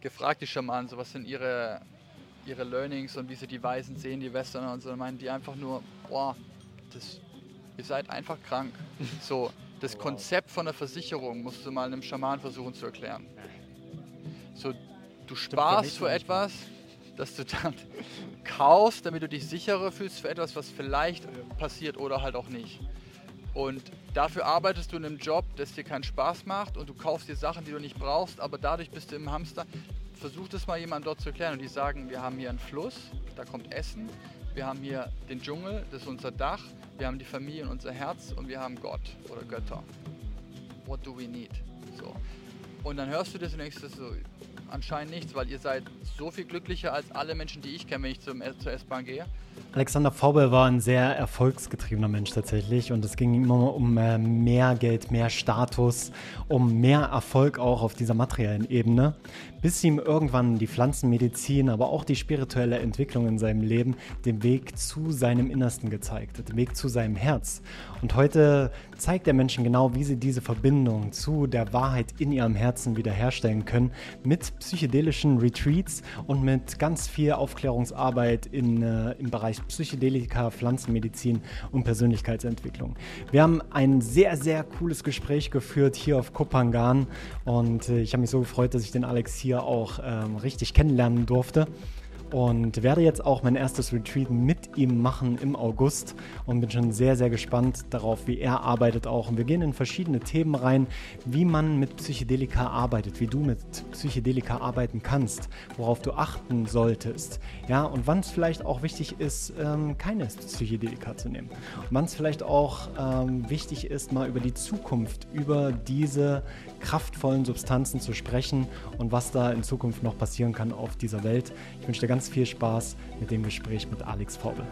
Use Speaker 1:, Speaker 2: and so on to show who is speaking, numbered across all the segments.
Speaker 1: gefragt, die Schamanen, so was sind ihre, ihre Learnings und wie sie die Weisen sehen, die Westerner und so, dann meinen die einfach nur, boah, das, ihr seid einfach krank. So, das wow. Konzept von der Versicherung musst du mal einem Schaman versuchen zu erklären. So, du sparst für etwas, das du dann kaufst, damit du dich sicherer fühlst für etwas, was vielleicht passiert oder halt auch nicht. Und dafür arbeitest du in einem Job, das dir keinen Spaß macht und du kaufst dir Sachen, die du nicht brauchst, aber dadurch bist du im Hamster. Versuch das mal jemand dort zu erklären und die sagen, wir haben hier einen Fluss, da kommt Essen, wir haben hier den Dschungel, das ist unser Dach, wir haben die Familie und unser Herz und wir haben Gott oder Götter. What do we need? So. Und dann hörst du das und denkst so, anscheinend nichts, weil ihr seid so viel glücklicher als alle Menschen, die ich kenne, wenn ich zum, zur S-Bahn gehe.
Speaker 2: Alexander Vaubel war ein sehr erfolgsgetriebener Mensch tatsächlich und es ging immer um äh, mehr Geld, mehr Status, um mehr Erfolg auch auf dieser materiellen Ebene, bis ihm irgendwann die Pflanzenmedizin, aber auch die spirituelle Entwicklung in seinem Leben den Weg zu seinem Innersten gezeigt hat, den Weg zu seinem Herz. Und heute zeigt er Menschen genau, wie sie diese Verbindung zu der Wahrheit in ihrem Herzen wiederherstellen können mit psychedelischen Retreats und mit ganz viel Aufklärungsarbeit in, äh, im Bereich Psychedelika, Pflanzenmedizin und Persönlichkeitsentwicklung. Wir haben ein sehr, sehr cooles Gespräch geführt hier auf Kopangan und äh, ich habe mich so gefreut, dass ich den Alex hier auch ähm, richtig kennenlernen durfte und werde jetzt auch mein erstes Retreat mit ihm machen im August und bin schon sehr, sehr gespannt darauf, wie er arbeitet auch. Und wir gehen in verschiedene Themen rein, wie man mit Psychedelika arbeitet, wie du mit Psychedelika arbeiten kannst, worauf du achten solltest, ja, und wann es vielleicht auch wichtig ist, ähm, keine Psychedelika zu nehmen. Wann es vielleicht auch ähm, wichtig ist, mal über die Zukunft, über diese kraftvollen Substanzen zu sprechen und was da in Zukunft noch passieren kann auf dieser Welt. Ich wünsche dir ganz viel Spaß mit dem Gespräch mit Alex Vorbel.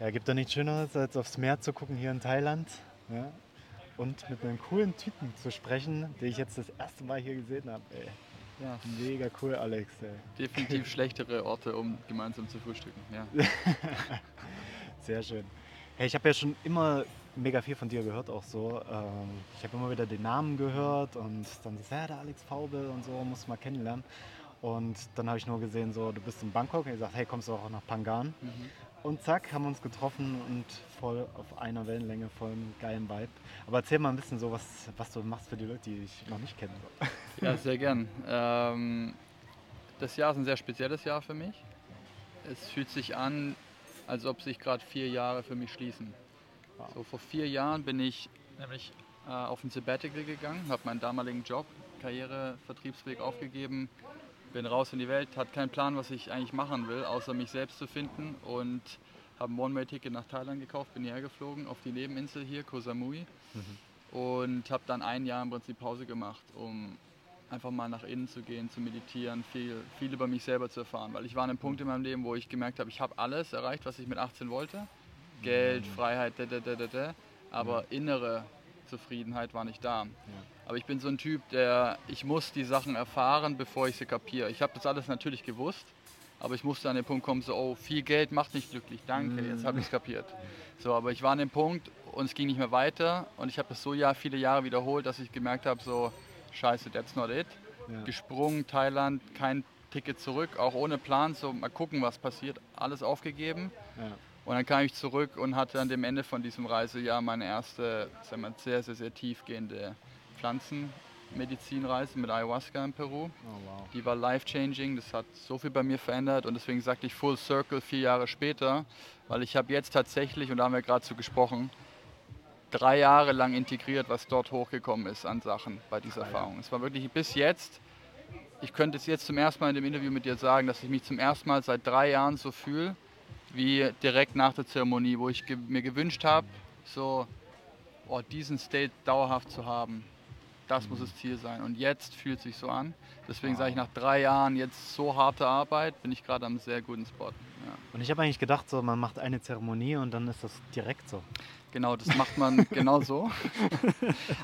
Speaker 2: Ja, gibt doch nichts Schöneres, als aufs Meer zu gucken hier in Thailand. Ja? Und mit einem coolen Typen zu sprechen, den ich jetzt das erste Mal hier gesehen habe. Ja. Mega cool, Alex. Ey.
Speaker 1: Definitiv schlechtere Orte, um gemeinsam zu frühstücken. Ja.
Speaker 2: Sehr schön. Hey, ich habe ja schon immer mega viel von dir gehört, auch so. Ähm, ich habe immer wieder den Namen gehört und dann so, ja, der Alex Faubel und so, muss mal kennenlernen. Und dann habe ich nur gesehen, so, du bist in Bangkok und ich gesagt, hey, kommst du auch nach Pangan? Mhm. Und zack, haben wir uns getroffen und voll auf einer Wellenlänge, voll einem geilen Vibe. Aber erzähl mal ein bisschen so, was, was du machst für die Leute, die ich noch nicht kenne.
Speaker 1: Ja, sehr gern. Ähm, das Jahr ist ein sehr spezielles Jahr für mich. Es fühlt sich an, als ob sich gerade vier Jahre für mich schließen. Wow. So vor vier Jahren bin ich nämlich äh, auf ein Sabbatical gegangen, habe meinen damaligen Job, Karriere, Vertriebsweg aufgegeben, bin raus in die Welt, hatte keinen Plan, was ich eigentlich machen will, außer mich selbst zu finden und habe ein One-Way-Ticket nach Thailand gekauft, bin hierher geflogen auf die Nebeninsel hier, Koh Samui mhm. und habe dann ein Jahr im Prinzip Pause gemacht, um einfach mal nach innen zu gehen, zu meditieren, viel, viel über mich selber zu erfahren, weil ich war an einem Punkt in meinem Leben, wo ich gemerkt habe, ich habe alles erreicht, was ich mit 18 wollte, Geld. Freiheit, da, da, da, da, aber mhm. innere Zufriedenheit war nicht da. Ja. Aber ich bin so ein Typ, der, ich muss die Sachen erfahren, bevor ich sie kapiere. Ich habe das alles natürlich gewusst, aber ich musste an den Punkt kommen, so, oh, viel Geld macht nicht glücklich, danke, jetzt habe ich es kapiert. So, aber ich war an dem Punkt und es ging nicht mehr weiter und ich habe das so ja, viele Jahre wiederholt, dass ich gemerkt habe, so, scheiße, that's not it. Ja. Gesprungen, Thailand, kein Ticket zurück, auch ohne Plan, so mal gucken, was passiert, alles aufgegeben. Ja. Und dann kam ich zurück und hatte an dem Ende von diesem Reisejahr meine erste, sagen wir, sehr, sehr, sehr tiefgehende Pflanzenmedizinreise mit Ayahuasca in Peru. Oh, wow. Die war life-changing, das hat so viel bei mir verändert und deswegen sagte ich Full Circle vier Jahre später, weil ich habe jetzt tatsächlich, und da haben wir gerade zu gesprochen, drei Jahre lang integriert, was dort hochgekommen ist an Sachen bei dieser Erfahrung. Es war wirklich bis jetzt, ich könnte es jetzt zum ersten Mal in dem Interview mit dir sagen, dass ich mich zum ersten Mal seit drei Jahren so fühle, wie direkt nach der Zeremonie, wo ich mir gewünscht habe, so oh, diesen State dauerhaft zu haben. Das muss das Ziel sein. Und jetzt fühlt es sich so an. Deswegen wow. sage ich, nach drei Jahren jetzt so harte Arbeit, bin ich gerade am sehr guten Spot. Ja.
Speaker 2: Und ich habe eigentlich gedacht, so, man macht eine Zeremonie und dann ist das direkt so.
Speaker 1: Genau, das macht man genau so.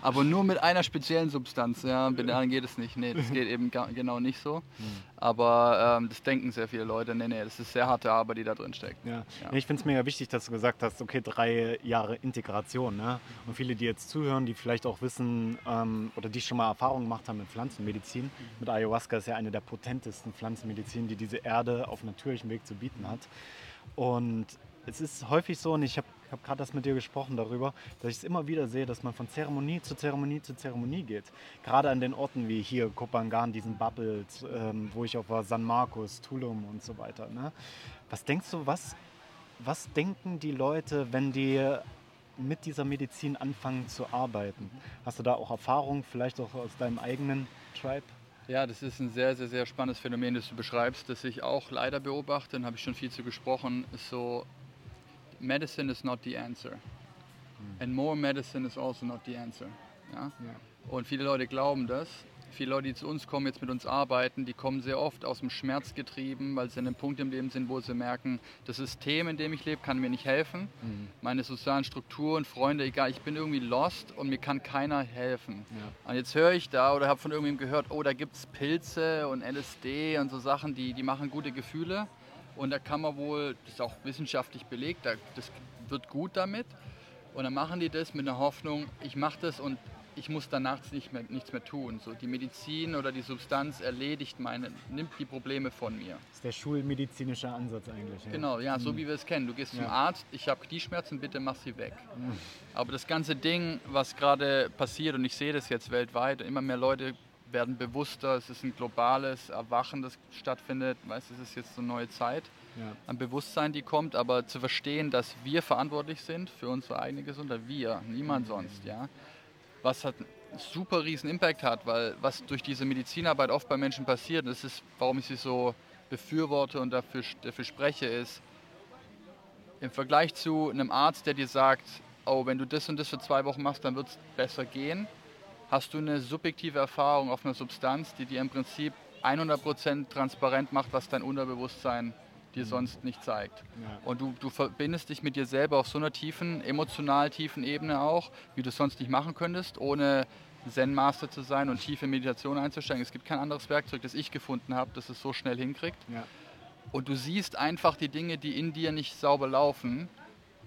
Speaker 1: Aber nur mit einer speziellen Substanz. Ja, mit der anderen geht es nicht. Nee, das geht eben genau nicht so. Hm. Aber ähm, das denken sehr viele Leute. Nee, nee, das ist sehr harte Arbeit, die da drin steckt.
Speaker 3: Ja. ja. Ich finde es mega wichtig, dass du gesagt hast, okay, drei Jahre Integration. Ne? Und viele, die jetzt zuhören, die vielleicht auch wissen ähm, oder die schon mal Erfahrungen gemacht haben mit Pflanzenmedizin. Mit Ayahuasca ist ja eine der potentesten Pflanzenmedizin, die diese Erde auf natürlichem Weg zu bieten hat. Und es ist häufig so, und ich habe hab gerade das mit dir gesprochen darüber, dass ich es immer wieder sehe, dass man von Zeremonie zu Zeremonie zu Zeremonie geht. Gerade an den Orten wie hier Kopangan, diesen Bubbles, ähm, wo ich auch war, San Marcos, Tulum und so weiter. Ne? Was denkst du, was, was denken die Leute, wenn die mit dieser Medizin anfangen zu arbeiten? Hast du da auch Erfahrung, vielleicht auch aus deinem eigenen Tribe?
Speaker 1: Ja, das ist ein sehr, sehr, sehr spannendes Phänomen, das du beschreibst, das ich auch leider beobachte, da habe ich schon viel zu gesprochen, ist so, medicine is not the answer. Mhm. And more medicine is also not the answer. Ja? Und viele Leute glauben das. Viele Leute, die zu uns kommen, jetzt mit uns arbeiten, die kommen sehr oft aus dem Schmerz getrieben, weil sie an einem Punkt im Leben sind, wo sie merken, das System, in dem ich lebe, kann mir nicht helfen. Mhm. Meine sozialen Strukturen, Freunde, egal, ich bin irgendwie lost und mir kann keiner helfen. Ja. Und jetzt höre ich da oder habe von irgendjemandem gehört, oh, da gibt es Pilze und LSD und so Sachen, die, die machen gute Gefühle. Und da kann man wohl, das ist auch wissenschaftlich belegt, das wird gut damit. Und dann machen die das mit der Hoffnung, ich mache das und ich muss danach nicht mehr, nichts mehr tun. So, die Medizin oder die Substanz erledigt meine, nimmt die Probleme von mir.
Speaker 3: Das ist der schulmedizinische Ansatz eigentlich. Ja.
Speaker 1: Genau, ja, so mhm. wie wir es kennen. Du gehst ja. zum Arzt, ich habe Knieschmerzen, bitte mach sie weg. Mhm. Aber das ganze Ding, was gerade passiert, und ich sehe das jetzt weltweit, immer mehr Leute werden bewusster, es ist ein globales Erwachen, das stattfindet. Weißt, es ist jetzt eine neue Zeit ja. an Bewusstsein, die kommt, aber zu verstehen, dass wir verantwortlich sind für unsere eigene Gesundheit, wir, niemand sonst, ja. Was hat einen super riesen Impact hat, weil was durch diese Medizinarbeit oft bei Menschen passiert, das ist, warum ich sie so befürworte und dafür, dafür spreche, ist im Vergleich zu einem Arzt, der dir sagt, oh, wenn du das und das für zwei Wochen machst, dann wird es besser gehen, hast du eine subjektive Erfahrung auf einer Substanz, die dir im Prinzip 100% transparent macht, was dein Unterbewusstsein dir mhm. sonst nicht zeigt. Ja. Und du, du verbindest dich mit dir selber auf so einer tiefen, emotional tiefen Ebene auch, wie du es sonst nicht machen könntest, ohne Zen-Master zu sein und tiefe Meditation einzusteigen. Es gibt kein anderes Werkzeug, das ich gefunden habe, das es so schnell hinkriegt. Ja. Und du siehst einfach die Dinge, die in dir nicht sauber laufen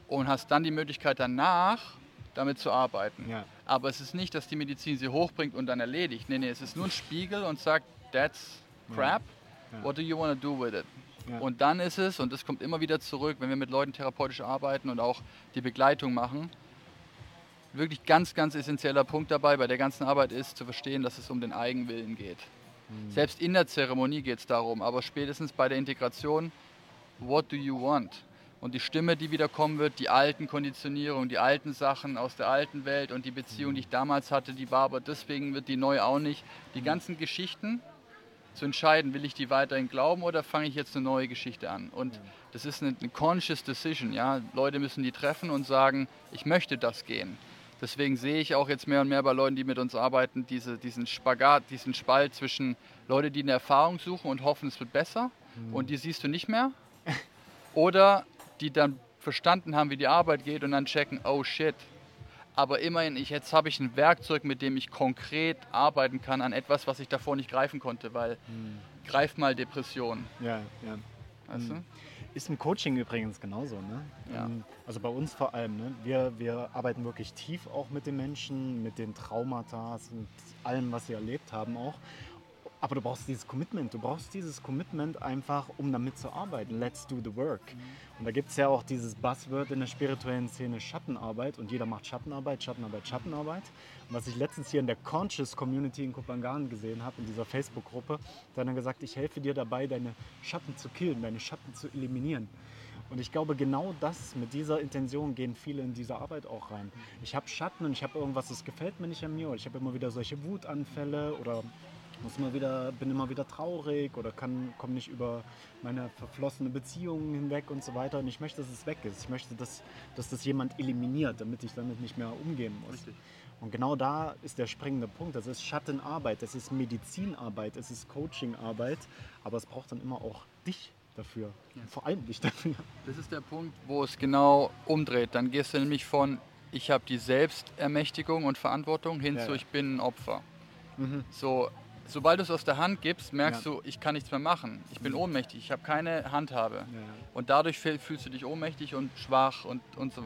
Speaker 1: und hast dann die Möglichkeit danach damit zu arbeiten. Ja. Aber es ist nicht, dass die Medizin sie hochbringt und dann erledigt. Nee, nee, es ist nur ein Spiegel und sagt, that's crap, ja. what do you want to do with it? Ja. Und dann ist es, und das kommt immer wieder zurück, wenn wir mit Leuten therapeutisch arbeiten und auch die Begleitung machen, wirklich ganz, ganz essentieller Punkt dabei bei der ganzen Arbeit ist zu verstehen, dass es um den Eigenwillen geht. Mhm. Selbst in der Zeremonie geht es darum, aber spätestens bei der Integration, what do you want? Und die Stimme, die wieder kommen wird, die alten Konditionierungen, die alten Sachen aus der alten Welt und die Beziehung, die ich damals hatte, die war aber deswegen wird die neu auch nicht. Die ganzen Geschichten zu entscheiden, will ich die weiterhin glauben oder fange ich jetzt eine neue Geschichte an? Und das ist eine, eine conscious decision. Ja? Leute müssen die treffen und sagen, ich möchte das gehen. Deswegen sehe ich auch jetzt mehr und mehr bei Leuten, die mit uns arbeiten, diese, diesen Spagat, diesen Spalt zwischen Leute, die eine Erfahrung suchen und hoffen, es wird besser mhm. und die siehst du nicht mehr. Oder die dann verstanden haben, wie die Arbeit geht und dann checken, oh shit. Aber immerhin, ich, jetzt habe ich ein Werkzeug, mit dem ich konkret arbeiten kann an etwas, was ich davor nicht greifen konnte, weil hm. greif mal Depression.
Speaker 3: Ja, ja. Weißt hm. Ist im Coaching übrigens genauso. Ne? Ja. Ähm, also bei uns vor allem. Ne? Wir, wir arbeiten wirklich tief auch mit den Menschen, mit den Traumata und allem, was sie erlebt haben auch. Aber du brauchst dieses Commitment. Du brauchst dieses Commitment einfach, um damit zu arbeiten. Let's do the work. Mhm. Und da gibt es ja auch dieses Buzzword in der spirituellen Szene Schattenarbeit. Und jeder macht Schattenarbeit, Schattenarbeit, Schattenarbeit. Und was ich letztens hier in der Conscious Community in Kupangan gesehen habe, in dieser Facebook-Gruppe, da hat er gesagt, ich helfe dir dabei, deine Schatten zu killen, deine Schatten zu eliminieren. Und ich glaube, genau das, mit dieser Intention gehen viele in diese Arbeit auch rein. Ich habe Schatten und ich habe irgendwas, das gefällt mir nicht an mir. Oder ich habe immer wieder solche Wutanfälle oder muss immer wieder, bin immer wieder traurig oder kann, komme nicht über meine verflossene Beziehung hinweg und so weiter. Und ich möchte, dass es weg ist. Ich möchte, dass, dass das jemand eliminiert, damit ich damit nicht mehr umgehen muss. Richtig. Und genau da ist der springende Punkt. Das ist Schattenarbeit, das ist Medizinarbeit, es ist Coachingarbeit, aber es braucht dann immer auch dich dafür. Ja. Vor allem nicht dafür.
Speaker 1: Das ist der Punkt, wo es genau umdreht. Dann gehst du nämlich von, ich habe die Selbstermächtigung und Verantwortung hin ja, zu, ich bin ein Opfer. Mhm. So, sobald du es aus der Hand gibst, merkst ja. du, ich kann nichts mehr machen. Ich bin mhm. ohnmächtig, ich habe keine Handhabe. Und dadurch fühlst du dich ohnmächtig und schwach und, und so.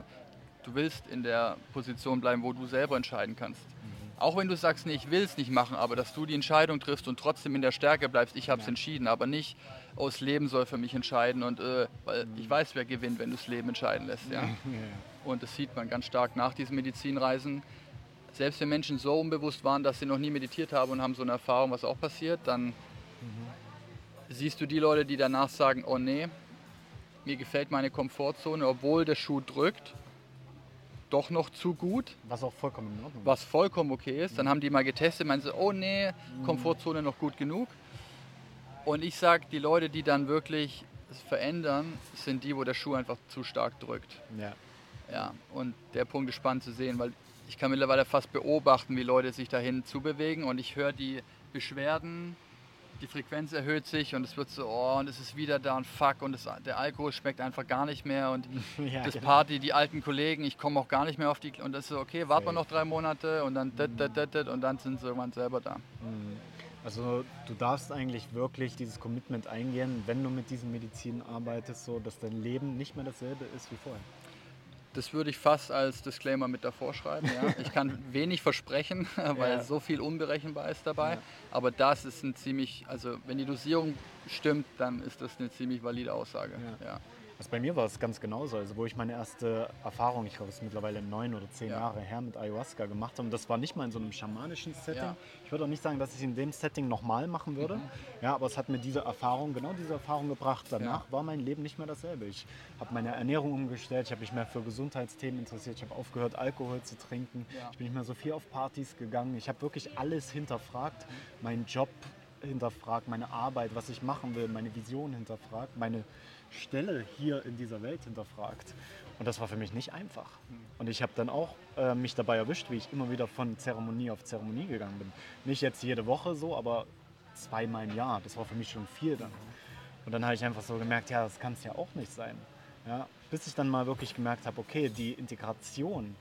Speaker 1: Du willst in der Position bleiben, wo du selber entscheiden kannst. Auch wenn du sagst, nee, ich will es nicht machen, aber dass du die Entscheidung triffst und trotzdem in der Stärke bleibst, ich habe es ja. entschieden, aber nicht, oh, das Leben soll für mich entscheiden und äh, weil ich weiß, wer gewinnt, wenn du das Leben entscheiden lässt. Ja? Und das sieht man ganz stark nach diesen Medizinreisen. Selbst wenn Menschen so unbewusst waren, dass sie noch nie meditiert haben und haben so eine Erfahrung, was auch passiert, dann mhm. siehst du die Leute, die danach sagen, oh nee, mir gefällt meine Komfortzone, obwohl der Schuh drückt doch noch zu gut.
Speaker 3: Was auch vollkommen in Ordnung
Speaker 1: Was vollkommen okay ist. Dann haben die mal getestet, meinen sie, oh nee, Komfortzone noch gut genug. Und ich sage, die Leute, die dann wirklich verändern, sind die, wo der Schuh einfach zu stark drückt. Ja. Ja, und der Punkt ist spannend zu sehen, weil ich kann mittlerweile fast beobachten, wie Leute sich dahin zubewegen und ich höre die Beschwerden die Frequenz erhöht sich und es wird so, oh, und es ist wieder da und fuck und das, der Alkohol schmeckt einfach gar nicht mehr und ja, das genau. Party, die alten Kollegen, ich komme auch gar nicht mehr auf die, und das ist so, okay, warten wir noch drei Monate und dann, dat, dat, dat, und dann sind sie irgendwann selber da. Mhm.
Speaker 3: Also du darfst eigentlich wirklich dieses Commitment eingehen, wenn du mit diesen Medizin arbeitest, so dass dein Leben nicht mehr dasselbe ist wie vorher.
Speaker 1: Das würde ich fast als Disclaimer mit davor schreiben. Ja. Ich kann wenig versprechen, weil ja. so viel unberechenbar ist dabei. Ja. Aber das ist ein ziemlich, also wenn die Dosierung stimmt, dann ist das eine ziemlich valide Aussage. Ja.
Speaker 3: Also bei mir war es ganz genauso. Also wo ich meine erste Erfahrung, ich glaube es ist mittlerweile neun oder zehn ja. Jahre her, mit Ayahuasca gemacht habe. Und das war nicht mal in so einem schamanischen Setting. Ja. Ich würde auch nicht sagen, dass ich es in dem Setting nochmal machen würde. Mhm. Ja, aber es hat mir diese Erfahrung, genau diese Erfahrung gebracht. Danach ja. war mein Leben nicht mehr dasselbe. Ich habe meine Ernährung umgestellt, ich habe mich mehr für Gesundheitsthemen interessiert, ich habe aufgehört, Alkohol zu trinken. Ich bin nicht mehr so viel auf Partys gegangen. Ich habe wirklich alles hinterfragt. Meinen Job hinterfragt, meine Arbeit, was ich machen will, meine Vision hinterfragt, meine Stelle hier in dieser Welt hinterfragt. Und das war für mich nicht einfach. Und ich habe dann auch äh, mich dabei erwischt, wie ich immer wieder von Zeremonie auf Zeremonie gegangen bin. Nicht jetzt jede Woche so, aber zweimal im Jahr. Das war für mich schon viel dann. Und dann habe ich einfach so gemerkt, ja, das kann es ja auch nicht sein. Ja, bis ich dann mal wirklich gemerkt habe, okay, die Integration,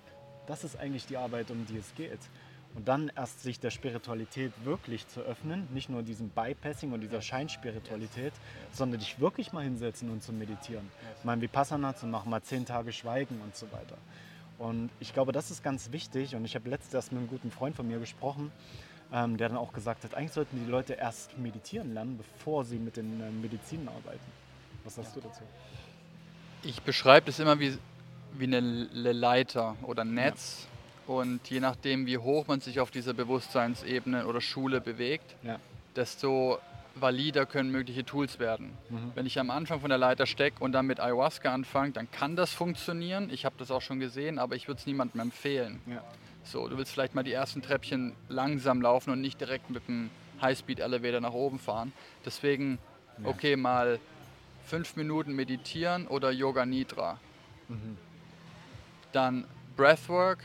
Speaker 3: das ist eigentlich die Arbeit, um die es geht. Und dann erst sich der Spiritualität wirklich zu öffnen, nicht nur diesem Bypassing und dieser Scheinspiritualität, sondern dich wirklich mal hinsetzen und zu meditieren. Mal Vipassana zu machen, mal zehn Tage schweigen und so weiter. Und ich glaube, das ist ganz wichtig. Und ich habe letztens erst mit einem guten Freund von mir gesprochen, ähm, der dann auch gesagt hat, eigentlich sollten die Leute erst meditieren lernen, bevor sie mit den äh, Medizinen arbeiten. Was sagst ja. du dazu?
Speaker 1: Ich beschreibe das immer wie, wie eine Leiter oder ein Netz. Ja und je nachdem, wie hoch man sich auf dieser Bewusstseinsebene oder Schule bewegt, ja. desto valider können mögliche Tools werden. Mhm. Wenn ich am Anfang von der Leiter stecke und dann mit Ayahuasca anfange, dann kann das funktionieren. Ich habe das auch schon gesehen, aber ich würde es niemandem empfehlen. Ja. So, du willst vielleicht mal die ersten Treppchen langsam laufen und nicht direkt mit dem Highspeed-Elevator nach oben fahren. Deswegen, ja. okay, mal fünf Minuten meditieren oder Yoga Nidra. Mhm. Dann Breathwork,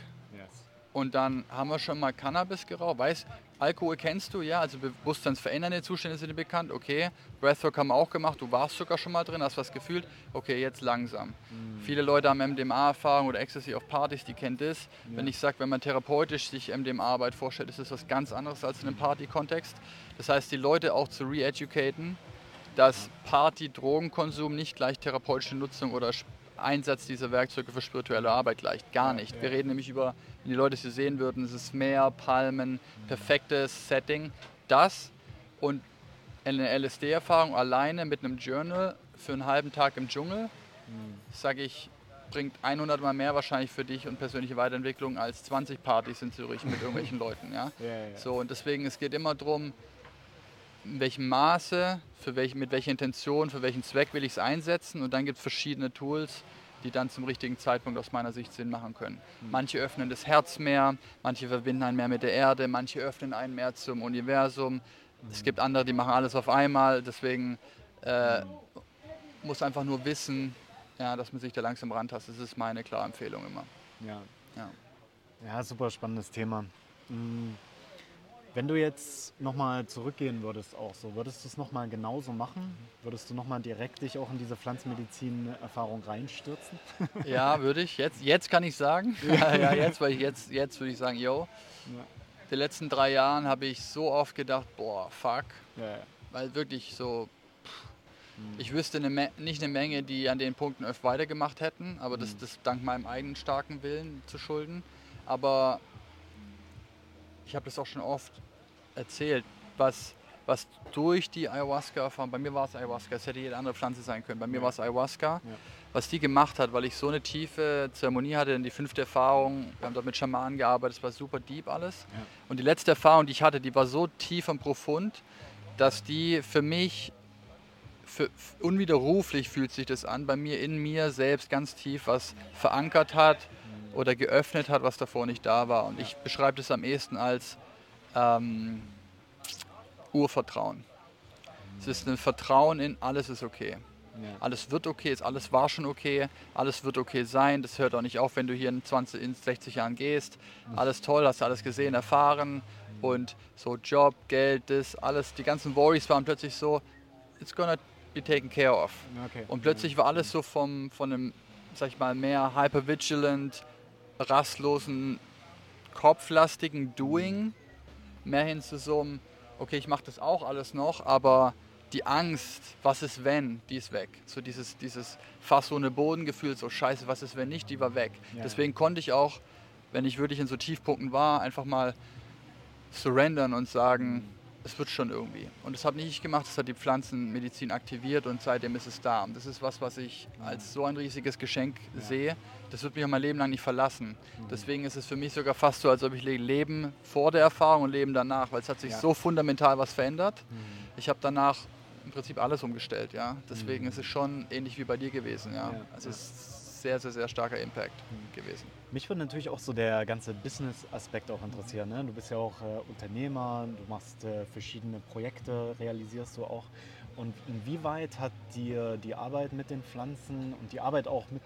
Speaker 1: und dann haben wir schon mal Cannabis geraucht. Weiß, Alkohol kennst du, ja, also bewusstseinsverändernde Zustände sind dir bekannt, okay. Breathwork haben wir auch gemacht, du warst sogar schon mal drin, hast was gefühlt, okay, jetzt langsam. Mhm. Viele Leute haben MDMA-Erfahrung oder Ecstasy auf Partys, die kennen das. Ja. Wenn ich sage, wenn man therapeutisch sich MDMA-Arbeit vorstellt, ist das was ganz anderes als in einem Party-Kontext. Das heißt, die Leute auch zu re-educaten, dass Party-Drogenkonsum nicht gleich therapeutische Nutzung oder Einsatz dieser Werkzeuge für spirituelle Arbeit gleicht. Gar nicht. Wir reden nämlich über, wenn die Leute es hier sehen würden, es ist Meer, Palmen, perfektes Setting. Das und eine LSD-Erfahrung alleine mit einem Journal für einen halben Tag im Dschungel, sage ich, bringt 100 Mal mehr wahrscheinlich für dich und persönliche Weiterentwicklung als 20 Partys in Zürich mit irgendwelchen Leuten. Ja? ja, ja. So, und deswegen, es geht immer darum, in welchem Maße, für welch, mit welcher Intention, für welchen Zweck will ich es einsetzen. Und dann gibt es verschiedene Tools, die dann zum richtigen Zeitpunkt aus meiner Sicht Sinn machen können. Mhm. Manche öffnen das Herz mehr, manche verbinden einen mehr mit der Erde, manche öffnen einen mehr zum Universum. Mhm. Es gibt andere, die machen alles auf einmal. Deswegen äh, mhm. muss einfach nur wissen, ja, dass man sich da langsam rantastet. Das ist meine klare Empfehlung immer.
Speaker 3: Ja, ja. ja super spannendes Thema. Mhm
Speaker 2: Wenn du jetzt nochmal zurückgehen würdest, auch so, würdest du es nochmal genauso machen? Würdest du nochmal direkt dich auch in diese Pflanzenmedizin-Erfahrung reinstürzen?
Speaker 1: Ja, würde ich. Jetzt, jetzt kann ich sagen. ja, ja, jetzt, weil ich jetzt, jetzt würde ich sagen, yo. Ja. Die letzten drei Jahren habe ich so oft gedacht, boah, fuck. Ja. Weil wirklich so, hm. ich wüsste eine nicht eine Menge, die an den Punkten öfter weitergemacht hätten, aber das, hm. das dank meinem eigenen starken Willen zu schulden. Aber ich habe das auch schon oft erzählt, was, was durch die Ayahuasca-Erfahrung, bei mir war es Ayahuasca, es hätte jede andere Pflanze sein können, bei mir ja. war es Ayahuasca, ja. was die gemacht hat, weil ich so eine tiefe Zeremonie hatte, die fünfte Erfahrung, wir haben dort mit Schamanen gearbeitet, es war super deep alles. Ja. Und die letzte Erfahrung, die ich hatte, die war so tief und profund, dass die für mich für, unwiderruflich fühlt sich das an, bei mir in mir selbst ganz tief was verankert hat mhm. oder geöffnet hat, was davor nicht da war. Und ich beschreibe das am ehesten als ähm, Urvertrauen. Es ist ein Vertrauen in alles ist okay. Ja. Alles wird okay, alles war schon okay, alles wird okay sein. Das hört auch nicht auf, wenn du hier in 20, in 60 Jahren gehst. Alles toll, hast alles gesehen, erfahren und so Job, Geld, das, alles, die ganzen Worries waren plötzlich so, it's gonna be taken care of. Okay. Und plötzlich war alles so vom, von einem, sag ich mal, mehr hypervigilant, rastlosen, kopflastigen Doing mehr hin zu so einem, okay, ich mache das auch alles noch, aber die Angst, was ist wenn, die ist weg. So dieses, dieses fast so eine Bodengefühl, so scheiße, was ist wenn nicht, die war weg. Ja. Deswegen konnte ich auch, wenn ich wirklich in so Tiefpunkten war, einfach mal surrendern und sagen, es wird schon irgendwie. Und das habe nicht ich gemacht, das hat die Pflanzenmedizin aktiviert und seitdem ist es da. Und das ist was, was ich als so ein riesiges Geschenk ja. sehe. Das wird mich auch mein Leben lang nicht verlassen. Mhm. Deswegen ist es für mich sogar fast so, als ob ich Leben vor der Erfahrung und Leben danach, weil es hat sich ja. so fundamental was verändert. Mhm. Ich habe danach im Prinzip alles umgestellt, ja. Deswegen mhm. ist es schon ähnlich wie bei dir gewesen, ja. ja. Also es ist sehr, sehr, sehr starker Impact mhm. gewesen.
Speaker 2: Mich würde natürlich auch so der ganze Business-Aspekt auch interessieren. Ne? Du bist ja auch äh, Unternehmer, du machst äh, verschiedene Projekte, realisierst du auch. Und inwieweit hat dir die Arbeit mit den Pflanzen und die Arbeit auch mit,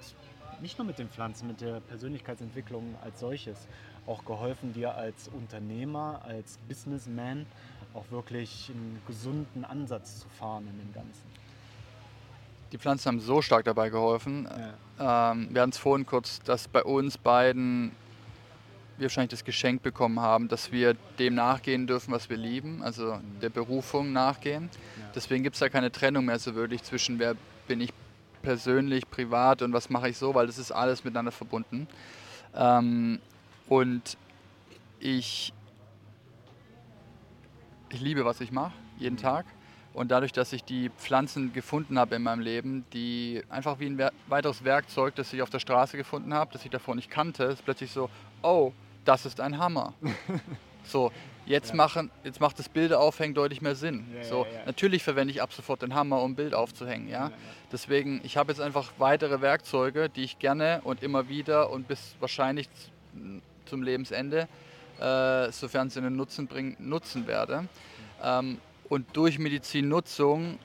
Speaker 2: nicht nur mit den Pflanzen, mit der Persönlichkeitsentwicklung als solches, auch geholfen, dir als Unternehmer, als Businessman auch wirklich einen gesunden Ansatz zu fahren in dem Ganzen?
Speaker 1: Die Pflanzen haben so stark dabei geholfen. Ja. Ähm, wir hatten es vorhin kurz, dass bei uns beiden wir wahrscheinlich das Geschenk bekommen haben, dass wir dem nachgehen dürfen, was wir lieben, also mhm. der Berufung nachgehen. Ja. Deswegen gibt es da keine Trennung mehr so wirklich zwischen wer bin ich persönlich, privat und was mache ich so, weil das ist alles miteinander verbunden. Ähm, und ich, ich liebe, was ich mache, jeden mhm. Tag. Und dadurch, dass ich die Pflanzen gefunden habe in meinem Leben, die einfach wie ein weiteres Werkzeug, das ich auf der Straße gefunden habe, das ich davor nicht kannte, ist plötzlich so, oh, das ist ein Hammer. so, jetzt, ja. machen, jetzt macht das Bilder deutlich mehr Sinn. Ja, so, ja, Natürlich verwende ich ab sofort den Hammer, um ein Bild aufzuhängen. Ja? Deswegen, ich habe jetzt einfach weitere Werkzeuge, die ich gerne und immer wieder und bis wahrscheinlich zum Lebensende, äh, sofern sie einen Nutzen bringen, nutzen werde. Ähm, und durch Medizinnutzung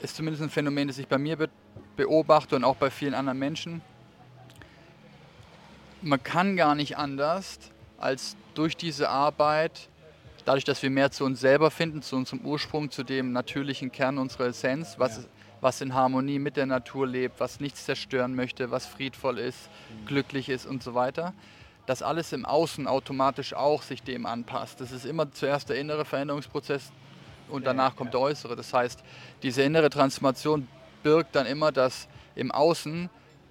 Speaker 1: ist zumindest ein Phänomen, das ich bei mir beobachte und auch bei vielen anderen Menschen. Man kann gar nicht anders, als durch diese Arbeit, dadurch, dass wir mehr zu uns selber finden, zu unserem Ursprung, zu dem natürlichen Kern unserer Essenz, was, ja. was in Harmonie mit der Natur lebt, was nichts zerstören möchte, was friedvoll ist, mhm. glücklich ist und so weiter, dass alles im Außen automatisch auch sich dem anpasst. Das ist immer zuerst der innere Veränderungsprozess, und danach kommt der äußere. Das heißt, diese innere Transformation birgt dann immer, dass im Außen,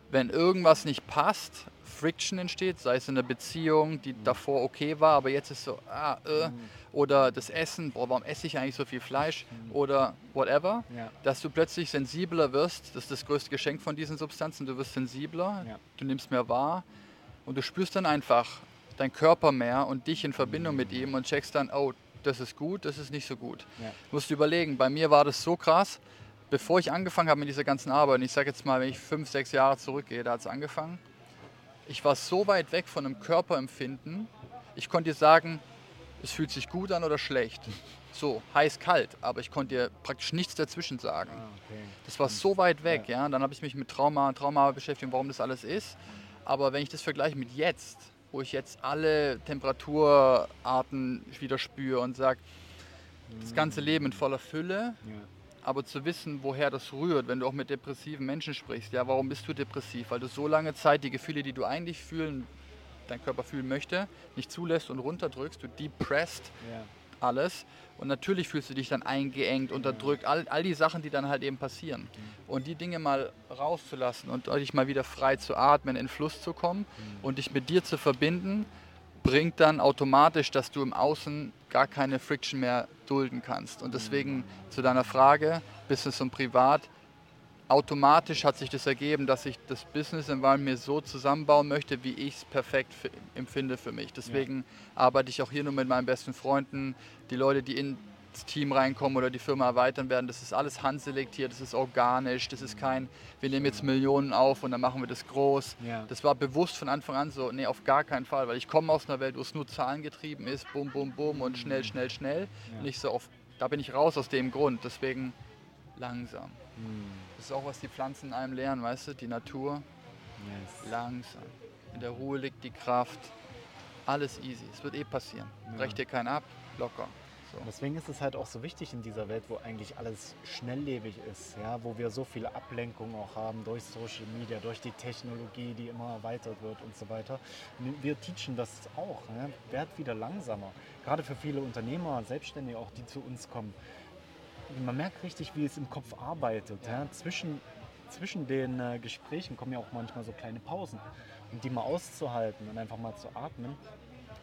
Speaker 1: wenn irgendwas nicht passt, Friction entsteht, sei es in der Beziehung, die mhm. davor okay war, aber jetzt ist so, ah, äh, mhm. oder das Essen, boah, warum esse ich eigentlich so viel Fleisch mhm. oder whatever, ja. dass du plötzlich sensibler wirst, das ist das größte Geschenk von diesen Substanzen, du wirst sensibler, ja. du nimmst mehr wahr und du spürst dann einfach deinen Körper mehr und dich in Verbindung mit ihm und checkst dann, oh, das ist gut, das ist nicht so gut. Ja. Musst du überlegen, bei mir war das so krass, bevor ich angefangen habe mit dieser ganzen Arbeit, und ich sage jetzt mal, wenn ich fünf, sechs Jahre zurückgehe, da hat es angefangen, ich war so weit weg von einem Körperempfinden, ich konnte dir sagen, es fühlt sich gut an oder schlecht. So, heiß, kalt, aber ich konnte dir praktisch nichts dazwischen sagen. Ah, okay. Das war so weit weg, ja. ja? Dann habe ich mich mit Trauma, Trauma beschäftigt, warum das alles ist. Aber wenn ich das vergleiche mit jetzt, wo ich jetzt alle Temperaturarten wieder spüre und sage, das ganze Leben in voller Fülle,
Speaker 2: Ja.
Speaker 1: aber zu wissen, woher das rührt, wenn du auch mit depressiven Menschen sprichst, ja, warum bist du depressiv? Weil du so lange Zeit die Gefühle, die du eigentlich fühlen, dein Körper fühlen möchte, nicht zulässt und runterdrückst, du depressed
Speaker 2: Ja.
Speaker 1: alles und natürlich fühlst du dich dann eingeengt, unterdrückt, all, all die Sachen, die dann halt eben passieren. Und die Dinge mal rauszulassen und dich mal wieder frei zu atmen, in Fluss zu kommen und dich mit dir zu verbinden, bringt dann automatisch, dass du im Außen gar keine Friction mehr dulden kannst. Und deswegen zu deiner Frage, Business und Privat, automatisch hat sich das ergeben, dass ich das Business Environment mir so zusammenbauen möchte, wie ich es perfekt fi- empfinde für mich. Deswegen arbeite ich auch hier nur mit meinen besten Freunden, die Leute, die ins Team reinkommen oder die Firma erweitern werden. Das ist alles handselektiert, das ist organisch, das ist kein, wir nehmen jetzt Millionen auf und dann machen wir das groß.
Speaker 2: Ja.
Speaker 1: Das war bewusst von Anfang an so, nee, auf gar keinen Fall, weil ich komme aus einer Welt, wo es nur zahlengetrieben ist, bum, bum, bum und schnell, schnell, schnell.
Speaker 2: Ja.
Speaker 1: Nicht so auf, da bin ich raus aus dem Grund, deswegen langsam.
Speaker 2: Hm.
Speaker 1: Das ist auch, was die Pflanzen einem lernen, weißt du? Die Natur,
Speaker 2: Yes.
Speaker 1: langsam. In der Ruhe liegt die Kraft. Alles easy. Es wird eh passieren.
Speaker 2: Ja.
Speaker 1: Brech dir keinen ab, locker. So.
Speaker 2: Deswegen ist es halt auch so wichtig in dieser Welt, wo eigentlich alles schnelllebig ist, ja, wo wir so viele Ablenkungen auch haben durch Social Media, durch die Technologie, die immer erweitert wird und so weiter. Wir teachen das auch. Ja. Werd wieder langsamer. Gerade für viele Unternehmer, Selbstständige auch, die zu uns kommen. Man merkt richtig, wie es im Kopf arbeitet. Ja. Zwischen, zwischen den äh, Gesprächen kommen ja auch manchmal so kleine Pausen. Und die mal auszuhalten und einfach mal zu atmen,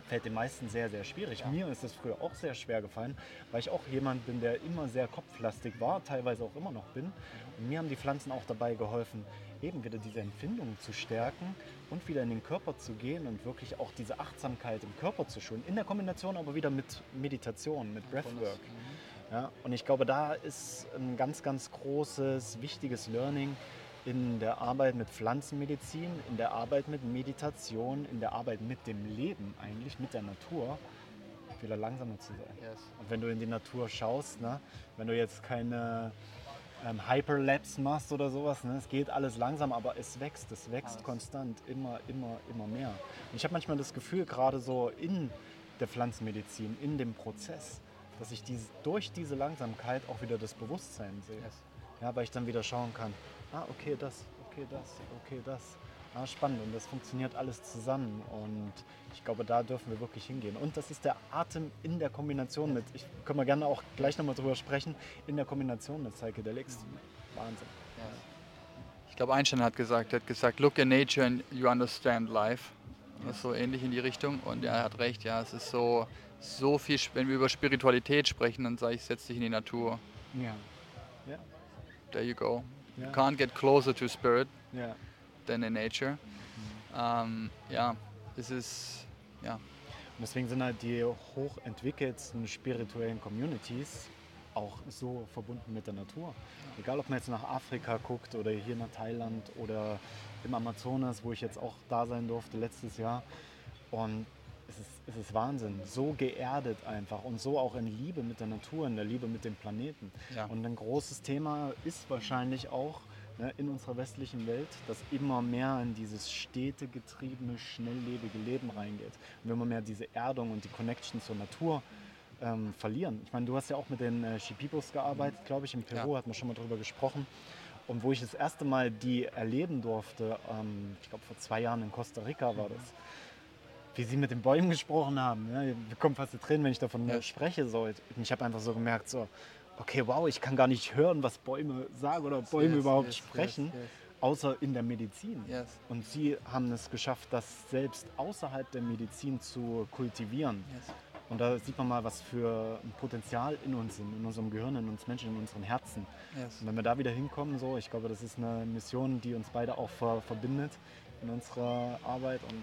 Speaker 2: fällt den meisten sehr, sehr schwierig. Mir ist es früher auch sehr schwer gefallen, weil ich auch jemand bin, der immer sehr kopflastig war, teilweise auch immer noch bin. Und mir haben die Pflanzen auch dabei geholfen, eben wieder diese Empfindungen zu stärken und wieder in den Körper zu gehen und wirklich auch diese Achtsamkeit im Körper zu schulen. In der Kombination aber wieder mit Meditation, mit Breathwork. Ja, und ich glaube, da ist ein ganz, ganz großes, wichtiges Learning in der Arbeit mit Pflanzenmedizin, in der Arbeit mit Meditation, in der Arbeit mit dem Leben eigentlich, mit der Natur, wieder langsamer zu sein.
Speaker 1: Yes.
Speaker 2: Und wenn du in die Natur schaust, ne, wenn du jetzt keine ähm, Hyperlapse machst oder sowas, ne, es geht alles langsam, aber es wächst, es wächst
Speaker 1: Alles.
Speaker 2: konstant, immer, immer, immer mehr. Und ich habe manchmal das Gefühl, gerade so in der Pflanzenmedizin, in dem Prozess, dass ich dies, durch diese Langsamkeit auch wieder das Bewusstsein sehe.
Speaker 1: Yes.
Speaker 2: Ja, weil ich dann wieder schauen kann, ah, okay, das, okay, das, okay, das. Ah, spannend und das funktioniert alles zusammen und ich glaube, da dürfen wir wirklich hingehen. Und das ist der Atem in der Kombination mit, ich können wir gerne auch gleich nochmal drüber sprechen, in der Kombination mit Psychedelics. Wahnsinn.
Speaker 1: Yes. Ich glaube, Einstein hat gesagt, er hat gesagt, look in nature and you understand life. Das ist so ähnlich in die Richtung. Und er hat recht, ja, es ist so, so viel, wenn wir über Spiritualität sprechen, dann sage ich, setz dich in die Natur.
Speaker 2: Ja. Ja.
Speaker 1: There you go. You can't get closer to spirit
Speaker 2: ja.
Speaker 1: than in nature. Ähm, ja, es ist, ja,
Speaker 2: Und deswegen sind halt die hochentwickelten spirituellen Communities auch so verbunden mit der Natur. Egal, ob man jetzt nach Afrika guckt oder hier nach Thailand oder im Amazonas, wo ich jetzt auch da sein durfte letztes Jahr. Und es ist, es ist Wahnsinn, so geerdet einfach und so auch in Liebe mit der Natur, in der Liebe mit dem Planeten.
Speaker 1: Ja.
Speaker 2: Und ein großes Thema ist wahrscheinlich auch ne, in unserer westlichen Welt, dass immer mehr in dieses städtegetriebene, schnelllebige Leben reingeht. Und wenn wir mehr diese Erdung und die Connection zur Natur ähm, verlieren. Ich meine, du hast ja auch mit den äh, Shipibos gearbeitet, glaube ich, in Peru,
Speaker 1: Ja.
Speaker 2: hatten wir schon mal drüber gesprochen. Und wo ich das erste Mal die erleben durfte, ähm, ich glaube vor zwei Jahren in Costa Rica war das, wie sie mit den Bäumen gesprochen haben. Ja, mir kommen fast die Tränen, wenn ich davon
Speaker 1: Ja.
Speaker 2: spreche. So. Und ich habe einfach so gemerkt, so, okay, wow, ich kann gar nicht hören, was Bäume sagen oder Bäume
Speaker 1: Yes,
Speaker 2: überhaupt
Speaker 1: yes,
Speaker 2: sprechen,
Speaker 1: yes,
Speaker 2: außer in der Medizin. Und sie haben es geschafft, das selbst außerhalb der Medizin zu kultivieren. Und da sieht man mal, was für ein Potenzial in uns, in, in unserem Gehirn, in uns Menschen, in unseren Herzen.
Speaker 1: Yes.
Speaker 2: Und wenn wir da wieder hinkommen, so, ich glaube, das ist eine Mission, die uns beide auch ver verbindet in unserer Arbeit und.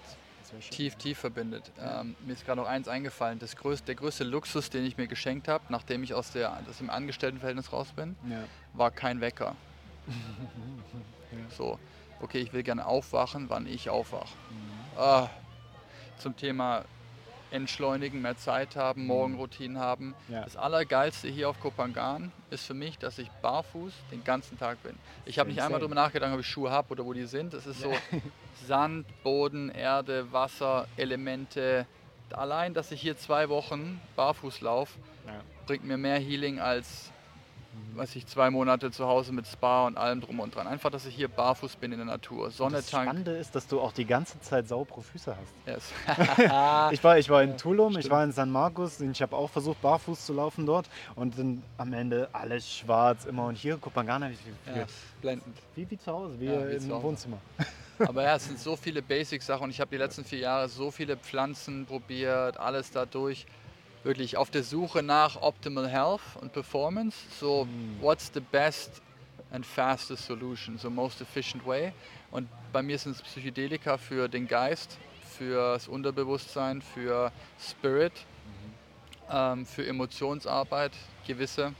Speaker 1: Tief, tief verbindet. Ähm, mir ist gerade noch eins eingefallen. Das größte, der größte Luxus, den ich mir geschenkt habe, nachdem ich aus, der, aus dem Angestelltenverhältnis raus bin,
Speaker 2: Ja.
Speaker 1: war kein Wecker. So, okay, ich will gerne aufwachen, wann ich aufwache. Ah, zum Thema entschleunigen, mehr Zeit haben,
Speaker 2: Mhm.
Speaker 1: Morgenroutinen haben.
Speaker 2: Ja.
Speaker 1: Das Allergeilste hier auf Kopangan ist für mich, dass ich barfuß den ganzen Tag bin. Ich habe nicht einmal darüber nachgedacht, ob ich Schuhe habe oder wo die sind. Es ist so Sand, Boden, Erde, Wasser, Elemente. Allein, dass ich hier zwei Wochen barfuß laufe,
Speaker 2: Ja.
Speaker 1: bringt mir mehr Healing als was ich zwei Monate zu Hause mit Spa und allem drum und dran. Einfach, dass ich hier barfuß bin in der Natur. Sonne
Speaker 2: Das
Speaker 1: tank.
Speaker 2: Spannende ist, dass du auch die ganze Zeit saubere Füße hast.
Speaker 1: Yes.
Speaker 2: Ich war, ich war in Tulum, ich
Speaker 1: Stimmt.
Speaker 2: war in San Marcos und ich habe auch versucht, barfuß zu laufen dort und dann am Ende alles schwarz immer. Und hier, Kopangana, wie, wie,
Speaker 1: ja, blendend.
Speaker 2: wie, wie zu Hause, wie,
Speaker 1: Ja, wie
Speaker 2: im. Wohnzimmer.
Speaker 1: Aber ja, es sind so viele Basic-Sachen und ich habe die letzten vier Jahre so viele Pflanzen probiert, alles dadurch. Wirklich auf der Suche nach Optimal Health und Performance. So, what's the best and fastest solution, so most efficient way. Und bei mir sind es Psychedelika für den Geist, für das Unterbewusstsein, für Spirit, ähm, für Emotionsarbeit, gewisse.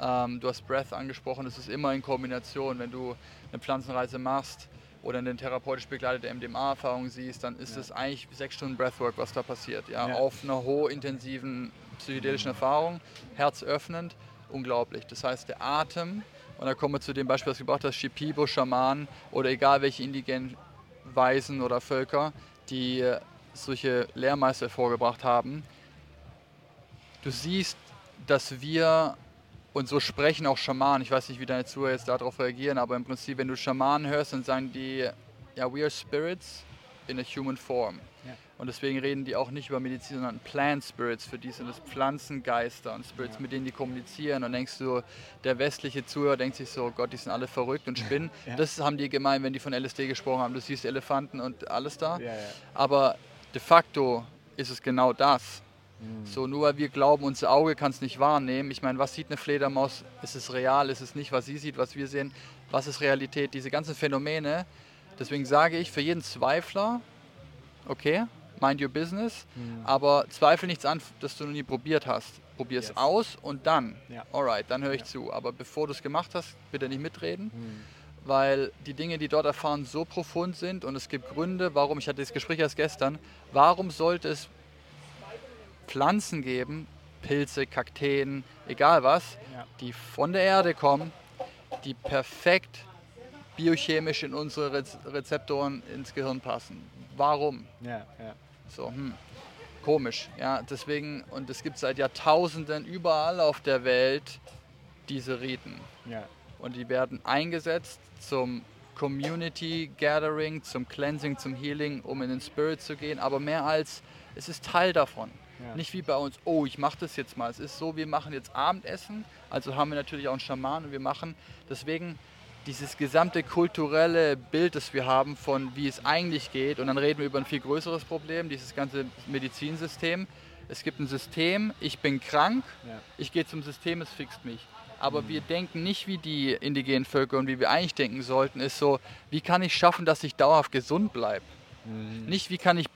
Speaker 1: Ähm, du hast Breath angesprochen, es ist immer in Kombination. Wenn du eine Pflanzenreise machst oder eine therapeutisch begleitete MDMA-Erfahrung siehst, dann ist es eigentlich sechs Stunden Breathwork, was da passiert. Ja?
Speaker 2: Ja.
Speaker 1: Auf einer hochintensiven psychedelischen Erfahrung, herzöffnend, unglaublich. Das heißt, der Atem, und da kommen wir zu dem Beispiel, das du gebracht hast, Shipibo, Schamanen oder egal welche indigenen Weisen oder Völker, die äh, solche Lehrmeister hervorgebracht haben, du siehst, dass wir, und so sprechen auch Schamanen, ich weiß nicht, wie deine Zuhörer jetzt darauf reagieren, aber im Prinzip, wenn du Schamanen hörst, dann sagen die, ja, we are spirits in a human form.
Speaker 2: Ja.
Speaker 1: Und deswegen reden die auch nicht über Medizin, sondern Plant Spirits. Für die sind es Pflanzengeister und Spirits, mit denen die kommunizieren. Und denkst du, der westliche Zuhörer denkt sich so, Gott, die sind alle verrückt und spinnen.
Speaker 2: Ja.
Speaker 1: Das haben die gemeint, wenn die von LSD gesprochen haben. Du siehst Elefanten und alles da.
Speaker 2: Ja, ja.
Speaker 1: Aber de facto ist es genau das.
Speaker 2: Mhm.
Speaker 1: So, nur weil wir glauben, unser Auge kann es nicht wahrnehmen. Ich meine, was sieht eine Fledermaus? Ist es real? Ist es nicht, was sie sieht, was wir sehen? Was ist Realität? Diese ganzen Phänomene. Deswegen sage ich für jeden Zweifler, okay, mind your business,
Speaker 2: Mhm.
Speaker 1: aber zweifel nichts an, das du noch nie probiert hast. Probier es
Speaker 2: Yes.
Speaker 1: aus und dann,
Speaker 2: Ja.
Speaker 1: alright, dann höre ich
Speaker 2: Ja.
Speaker 1: zu. Aber bevor du es gemacht hast, bitte nicht mitreden
Speaker 2: Mhm.
Speaker 1: weil die Dinge, die dort erfahren, so profund sind und es gibt Gründe, warum, ich hatte das Gespräch erst gestern, warum sollte es Pflanzen geben, Pilze, Kakteen, egal was,
Speaker 2: Ja.
Speaker 1: die von der Erde kommen, die perfekt biochemisch in unsere Rez Rezeptoren ins Gehirn passen. Warum?
Speaker 2: Ja, ja.
Speaker 1: So, hm, komisch. Ja, deswegen, und es gibt seit Jahrtausenden überall auf der Welt diese Riten.
Speaker 2: ja.
Speaker 1: Und die werden eingesetzt zum Community Gathering, zum Cleansing, zum Healing, um in den Spirit zu gehen. Aber mehr als, es ist Teil davon.
Speaker 2: Ja.
Speaker 1: Nicht wie bei uns, oh, ich mache das jetzt mal. Es ist so, wir machen jetzt Abendessen, also haben wir natürlich auch einen Schaman und wir machen deswegen dieses gesamte kulturelle Bild, das wir haben von wie es eigentlich geht. Und dann reden wir über ein viel größeres Problem, dieses ganze Medizinsystem. Es gibt ein System, ich bin krank,
Speaker 2: Ja.
Speaker 1: ich gehe zum System, es fixt mich. Aber wir denken nicht wie die indigenen Völker und wie wir eigentlich denken sollten, ist so, wie kann ich schaffen, dass ich dauerhaft gesund bleibe?
Speaker 2: Mhm.
Speaker 1: Nicht, wie kann ich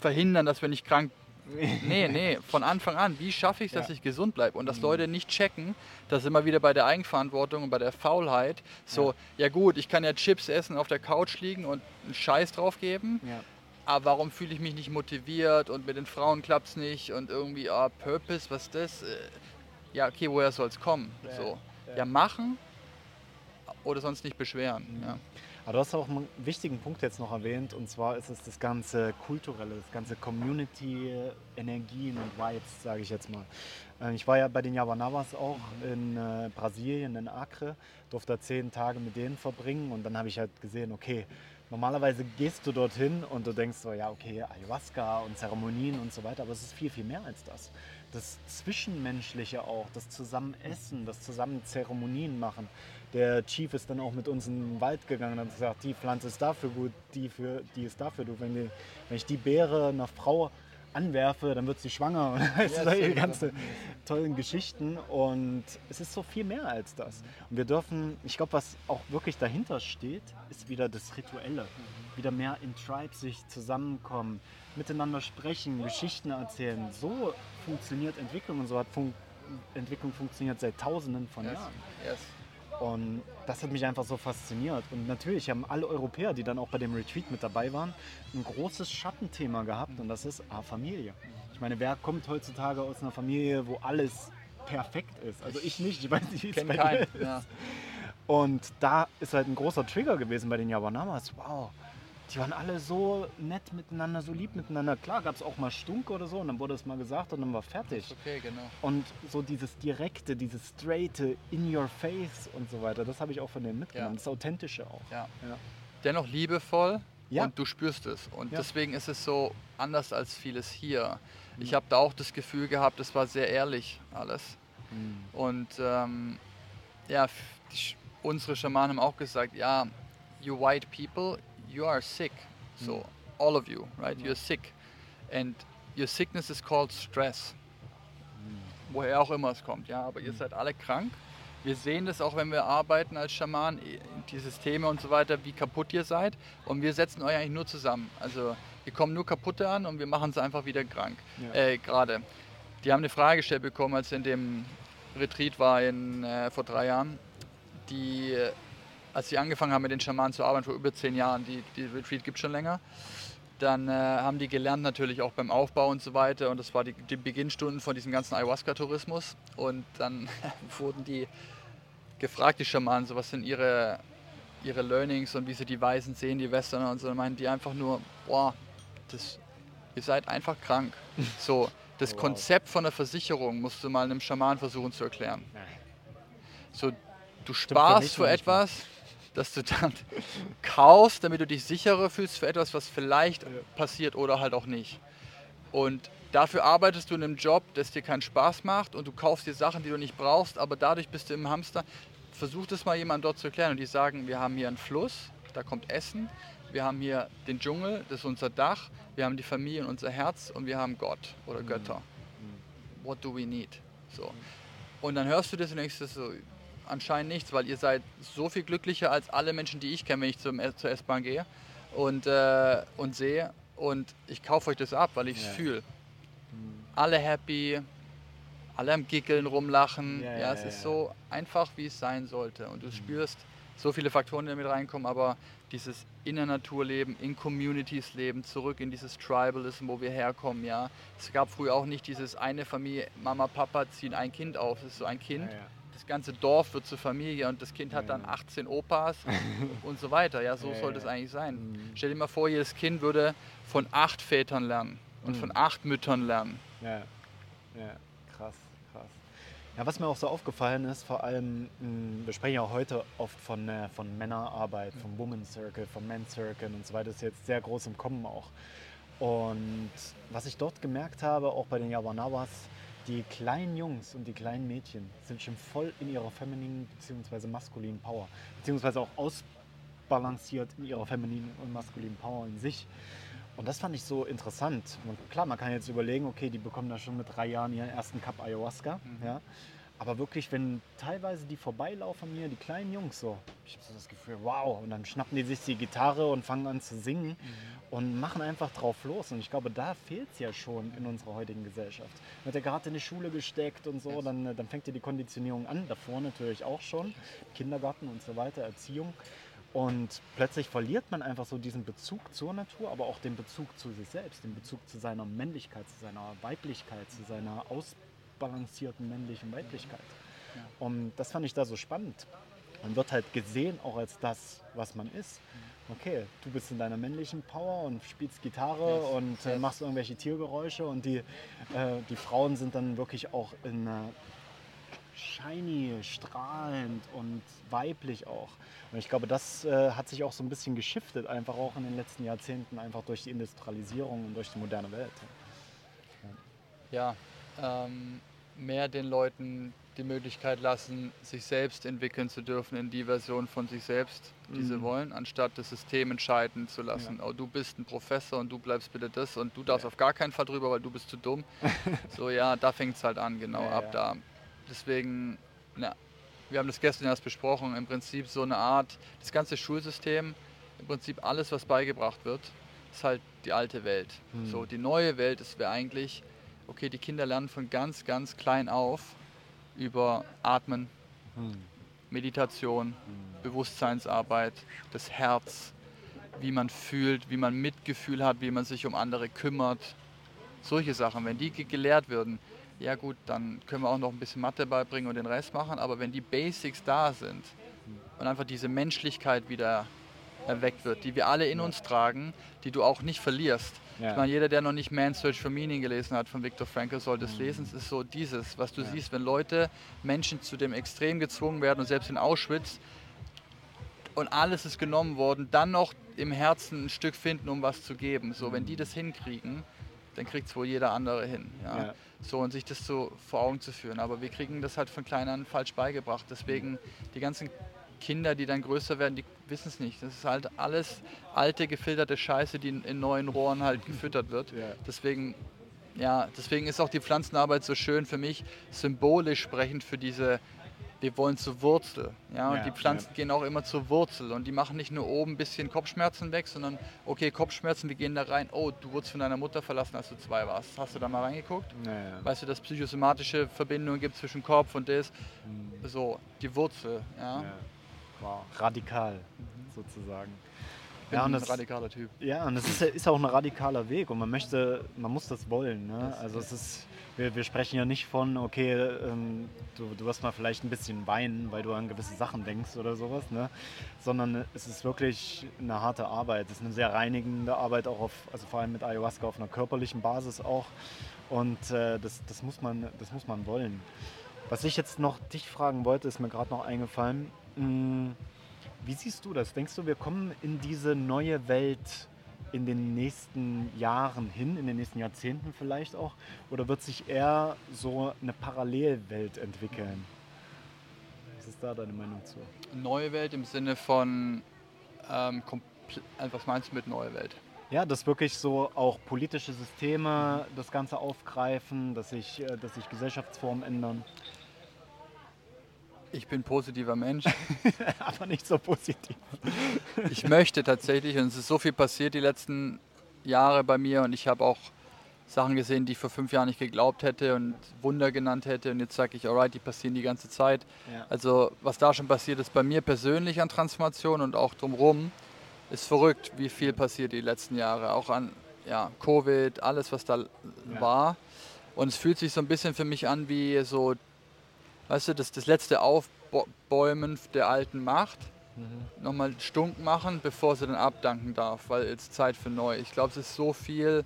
Speaker 1: verhindern, dass wenn ich krank Nee, nee, von Anfang an. Wie schaffe ich es, dass
Speaker 2: Ja.
Speaker 1: ich gesund bleibe? Und dass Leute nicht checken, dass immer wieder bei der Eigenverantwortung und bei der Faulheit so, ja. gut, ich kann ja Chips essen, auf der Couch liegen und einen Scheiß drauf geben,
Speaker 2: Ja.
Speaker 1: aber warum fühle ich mich nicht motiviert und mit den Frauen klappt es nicht und irgendwie, ah, Purpose, was ist das? Äh, Ja, okay, woher soll es kommen?
Speaker 2: Ja,
Speaker 1: So.
Speaker 2: ja.
Speaker 1: Ja, machen oder sonst nicht beschweren.
Speaker 2: Mhm. Aber du hast auch einen wichtigen Punkt jetzt noch erwähnt und zwar ist es das ganze kulturelle, das ganze Community, Energien und Vibes, sage ich jetzt mal. Äh, Ich war ja bei den Yawanabas auch in äh, Brasilien, in Acre, durfte da zehn Tage mit denen verbringen und dann habe ich halt gesehen, okay, normalerweise gehst du dorthin und du denkst so, ja okay, Ayahuasca und Zeremonien und so weiter, aber es ist viel, viel mehr als das. Das Zwischenmenschliche auch, das Zusammenessen, das zusammen Zeremonien machen. Der Chief ist dann auch mit uns in den Wald gegangen und hat gesagt, die Pflanze ist dafür gut, die, für, die ist dafür gut. Wenn, wir, wenn ich die Beere einer Frau anwerfe, dann wird sie schwanger. Und weißt du, solche ganze tollen Geschichten. Und es ist so viel mehr als das. Und wir dürfen, ich glaube, was auch wirklich dahinter steht, ist wieder das Rituelle. Wieder mehr in Tribes sich zusammenkommen, miteinander sprechen, Geschichten erzählen. So funktioniert Entwicklung und so hat fun Entwicklung funktioniert seit Tausenden von
Speaker 1: Yes.
Speaker 2: Jahren.
Speaker 1: Yes.
Speaker 2: Und das hat mich einfach so fasziniert. Und natürlich haben alle Europäer, die dann auch bei dem Retreat mit dabei waren, ein großes Schattenthema gehabt und das ist ah, Familie. Ich meine, wer kommt heutzutage aus einer Familie, wo alles perfekt ist? Also ich nicht, ich weiß nicht, wie es bei dir ist. Ja. Und da ist halt ein großer Trigger gewesen bei den Yawanamas. Wow, die waren alle so nett miteinander, so lieb miteinander. Klar gab es auch mal Stunk oder so und dann wurde es mal gesagt und dann war fertig.
Speaker 1: Okay, genau.
Speaker 2: Und so dieses direkte, dieses straighte, in your face und so weiter, das habe ich auch von denen mitgenommen. Ja. Das Authentische auch.
Speaker 1: Ja. ja. Dennoch liebevoll ja. und du spürst es. Und deswegen ist es so anders als vieles hier. Mhm. Ich habe da auch das Gefühl gehabt, es war sehr ehrlich alles. Mhm. Und ähm, ja, die, unsere Schamanen haben auch gesagt, ja, you white people, you are sick. So, mm. all of you, right? You're sick. And your sickness is called stress. Mm. Woher auch immer es kommt, ja. Aber ihr mm. seid alle krank. Wir sehen das auch, wenn wir arbeiten als Schaman, die Systeme und so weiter, wie kaputt ihr seid. Und wir setzen euch eigentlich nur zusammen. Also wir kommen nur kaputte an und wir machen es einfach wieder krank. Ja. Äh, Gerade. Die haben eine Frage gestellt bekommen, als in dem Retreat war in, äh, vor drei Jahren die, als sie angefangen haben mit den Schamanen zu arbeiten, vor über zehn Jahren, die, die Retreat gibt schon länger, dann äh, haben die gelernt natürlich auch beim Aufbau und so weiter und das war die, die Beginnstunden von diesem ganzen Ayahuasca-Tourismus und dann wurden die gefragt, die Schamanen, so was sind ihre, ihre Learnings und wie sie die Weisen sehen, die Westerner und so, dann meinen die einfach nur, boah, das, ihr seid einfach krank. So, das oh, wow. Konzept von der Versicherung musst du mal einem Schaman versuchen zu erklären. So, Du sparst für etwas, das du dann kaufst, damit du dich sicherer fühlst für etwas, was vielleicht passiert oder halt auch nicht. Und dafür arbeitest du in einem Job, das dir keinen Spaß macht und du kaufst dir Sachen, die du nicht brauchst, aber dadurch bist du im Hamster. Versuch das mal jemandem dort zu erklären und die sagen, wir haben hier einen Fluss, da kommt Essen, wir haben hier den Dschungel, das ist unser Dach, wir haben die Familie und unser Herz und wir haben Gott oder mhm. Götter. Mhm. What do we need? So. Und dann hörst du das und denkst so, anscheinend nichts, weil ihr seid so viel glücklicher als alle Menschen, die ich kenne, wenn ich zum, zur S-Bahn gehe und, äh, und sehe. Und ich kaufe euch das ab, weil ich es ja. fühle. Mhm. Alle happy, alle am Gickeln, rumlachen. Ja, ja es ist so einfach, wie es sein sollte. Und du mhm. spürst so viele Faktoren, die damit reinkommen, aber dieses in der Natur leben, in Communities leben, zurück in dieses Tribalism, wo wir herkommen, ja. Es gab früher auch nicht dieses eine Familie, Mama, Papa ziehen ein Kind auf. Es ist so ein Kind, das ganze Dorf wird zur Familie und das Kind hat dann 18 Opas und so weiter. Ja, so sollte es eigentlich sein. Mhm. Stell dir mal vor, jedes Kind würde von acht Vätern lernen und mhm. von acht Müttern lernen.
Speaker 2: Ja, ja, krass, krass. Ja, was mir auch so aufgefallen ist, vor allem, mm, wir sprechen ja heute oft von, äh, von Männerarbeit, vom Women's Circle, vom Men's Circle und so weiter, das ist jetzt sehr groß im Kommen auch. Und was ich dort gemerkt habe, auch bei den Yawanawas, die kleinen Jungs und die kleinen Mädchen sind schon voll in ihrer femininen bzw. maskulinen Power, beziehungsweise auch ausbalanciert in ihrer femininen und maskulinen Power in sich. Und das fand ich so interessant. Und klar, man kann jetzt überlegen, okay, die bekommen da schon mit drei Jahren ihren ersten Cup Ayahuasca. Mhm. Ja. Aber wirklich, wenn teilweise die vorbeilaufen mir, die kleinen Jungs so, ich habe so das Gefühl, wow, und dann schnappen die sich die Gitarre und fangen an zu singen mhm. und machen einfach drauf los. Und ich glaube, da fehlt es ja schon in unserer heutigen Gesellschaft. Wird ja gerade in die Schule gesteckt und so, dann, dann fängt ja die Konditionierung an, davor natürlich auch schon, Kindergarten und so weiter, Erziehung. Und plötzlich verliert man einfach so diesen Bezug zur Natur, aber auch den Bezug zu sich selbst, den Bezug zu seiner Männlichkeit, zu seiner Weiblichkeit, zu seiner Ausbildung ausbalancierten männlichen Weiblichkeit. Ja. Und das fand ich da so spannend. Man wird halt gesehen auch als das, was man ist. Okay, du bist in deiner männlichen Power und spielst Gitarre yes. und äh, machst irgendwelche Tiergeräusche und die, äh, die Frauen sind dann wirklich auch in äh, shiny, strahlend und weiblich auch. Und ich glaube, das äh, hat sich auch so ein bisschen geschiftet, einfach auch in den letzten Jahrzehnten, einfach durch die Industrialisierung und durch die moderne Welt.
Speaker 1: Ja, ja ähm, mehr den Leuten die Möglichkeit lassen, sich selbst entwickeln zu dürfen in die Version von sich selbst, die mhm. sie wollen, anstatt das System entscheiden zu lassen. Ja. Oh, du bist ein Professor und du bleibst bitte das und du darfst ja. auf gar keinen Fall drüber, weil du bist zu dumm. so ja, da fängt es halt an, genau, ja, ab da. Deswegen, na, wir haben das gestern erst besprochen, im Prinzip so eine Art, das ganze Schulsystem, im Prinzip alles, was beigebracht wird, ist halt die alte Welt. Mhm. So, die neue Welt, das wäre eigentlich okay, die Kinder lernen von ganz, ganz klein auf über Atmen, hm. Meditation, hm. Bewusstseinsarbeit, das Herz, wie man fühlt, wie man Mitgefühl hat, wie man sich um andere kümmert. Solche Sachen, wenn die gelehrt würden, ja gut, dann können wir auch noch ein bisschen Mathe beibringen und den Rest machen, aber wenn die Basics da sind und einfach diese Menschlichkeit wieder erweckt wird, die wir alle in uns tragen, die du auch nicht verlierst. Ja. Ich meine, jeder, der noch nicht Man's Search for Meaning gelesen hat von Viktor Frankl, sollte es mhm. lesen. Es ist so dieses, was du ja. siehst, wenn Leute, Menschen zu dem Extrem gezwungen werden und selbst in Auschwitz und alles ist genommen worden, dann noch im Herzen ein Stück finden, um was zu geben. So, wenn die mhm. das hinkriegen, dann kriegt es wohl jeder andere hin. Ja? ja? So und sich das so vor Augen zu führen. Aber wir kriegen das halt von klein an falsch beigebracht. Deswegen die ganzen Kinder, die dann größer werden, die wissen es nicht. Das ist halt alles alte, gefilterte Scheiße, die in, in neuen Rohren halt gefüttert wird. Ja. Deswegen, ja, deswegen ist auch die Pflanzenarbeit so schön für mich, symbolisch sprechend für diese wir wollen zur Wurzel. Ja? Und ja, die Pflanzen ja. gehen auch immer zur Wurzel und die machen nicht nur oben ein bisschen Kopfschmerzen weg, sondern okay, Kopfschmerzen, wir gehen da rein, oh, du wurdest von deiner Mutter verlassen, als du zwei warst. Hast du da mal reingeguckt? Ja, weißt du, dass psychosomatische Verbindungen gibt zwischen Kopf und das? Mhm. So, die Wurzel. Ja?
Speaker 3: Wow, radikal mhm. sozusagen
Speaker 1: ja, ein das, radikaler Typ.
Speaker 3: Ja, und das ist, ist auch ein radikaler Weg und man möchte, man muss das wollen. Ne? also es ist, wir, wir sprechen ja nicht von, okay, ähm, du, du wirst mal vielleicht ein bisschen weinen, weil du an gewisse Sachen denkst oder sowas, ne? sondern es ist wirklich eine harte Arbeit. Es ist eine sehr reinigende Arbeit, auch auf, also vor allem mit Ayahuasca auf einer körperlichen Basis auch. Und äh, das, das, muss man, das muss man wollen. Was ich jetzt noch dich fragen wollte, ist mir gerade noch eingefallen. Hm, wie siehst du das? Denkst du, wir kommen in diese neue Welt in den nächsten Jahren hin, in den nächsten Jahrzehnten vielleicht auch? Oder wird sich eher so eine Parallelwelt entwickeln? Was ist da deine Meinung zu?
Speaker 1: Neue Welt im Sinne von, ähm, äh, was meinst du mit neue Welt?
Speaker 3: Ja, dass wirklich so auch politische Systeme das Ganze aufgreifen, dass sich, äh, dass sich Gesellschaftsformen ändern.
Speaker 1: Ich bin positiver Mensch.
Speaker 3: Aber nicht so positiv.
Speaker 1: ich möchte tatsächlich, und es ist so viel passiert die letzten Jahre bei mir und ich habe auch Sachen gesehen, die ich vor fünf Jahren nicht geglaubt hätte und Wunder genannt hätte und jetzt sage ich, alright, die passieren die ganze Zeit. Ja. Also was da schon passiert ist bei mir persönlich an Transformation und auch drumherum, ist verrückt, wie viel passiert die letzten Jahre. Auch an ja, Covid, alles was da ja. war. Und es fühlt sich so ein bisschen für mich an wie so weißt du, das, das letzte Aufbäumen der alten Macht. Mhm. Nochmal stunk machen, bevor sie dann abdanken darf, weil es Zeit für neu. Ich glaube, es ist so viel,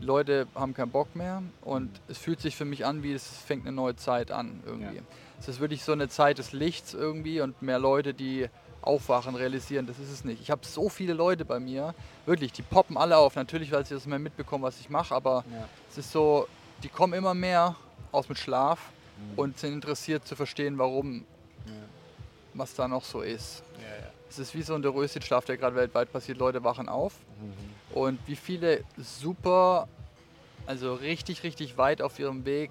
Speaker 1: Leute haben keinen Bock mehr und es fühlt sich für mich an, wie es fängt eine neue Zeit an irgendwie. Ja. Es ist wirklich so eine Zeit des Lichts irgendwie und mehr Leute, die aufwachen, realisieren, das ist es nicht. Ich habe so viele Leute bei mir, wirklich, die poppen alle auf. Natürlich, weil sie das mehr mitbekommen, was ich mache, aber ja. es ist so, die kommen immer mehr aus dem Schlaf mhm. und sind interessiert zu verstehen, warum, ja. was da noch so ist. Ja, ja. Es ist wie so ein Röschenschlaf, der gerade weltweit passiert. Leute wachen auf mhm. und wie viele super, also richtig, richtig weit auf ihrem Weg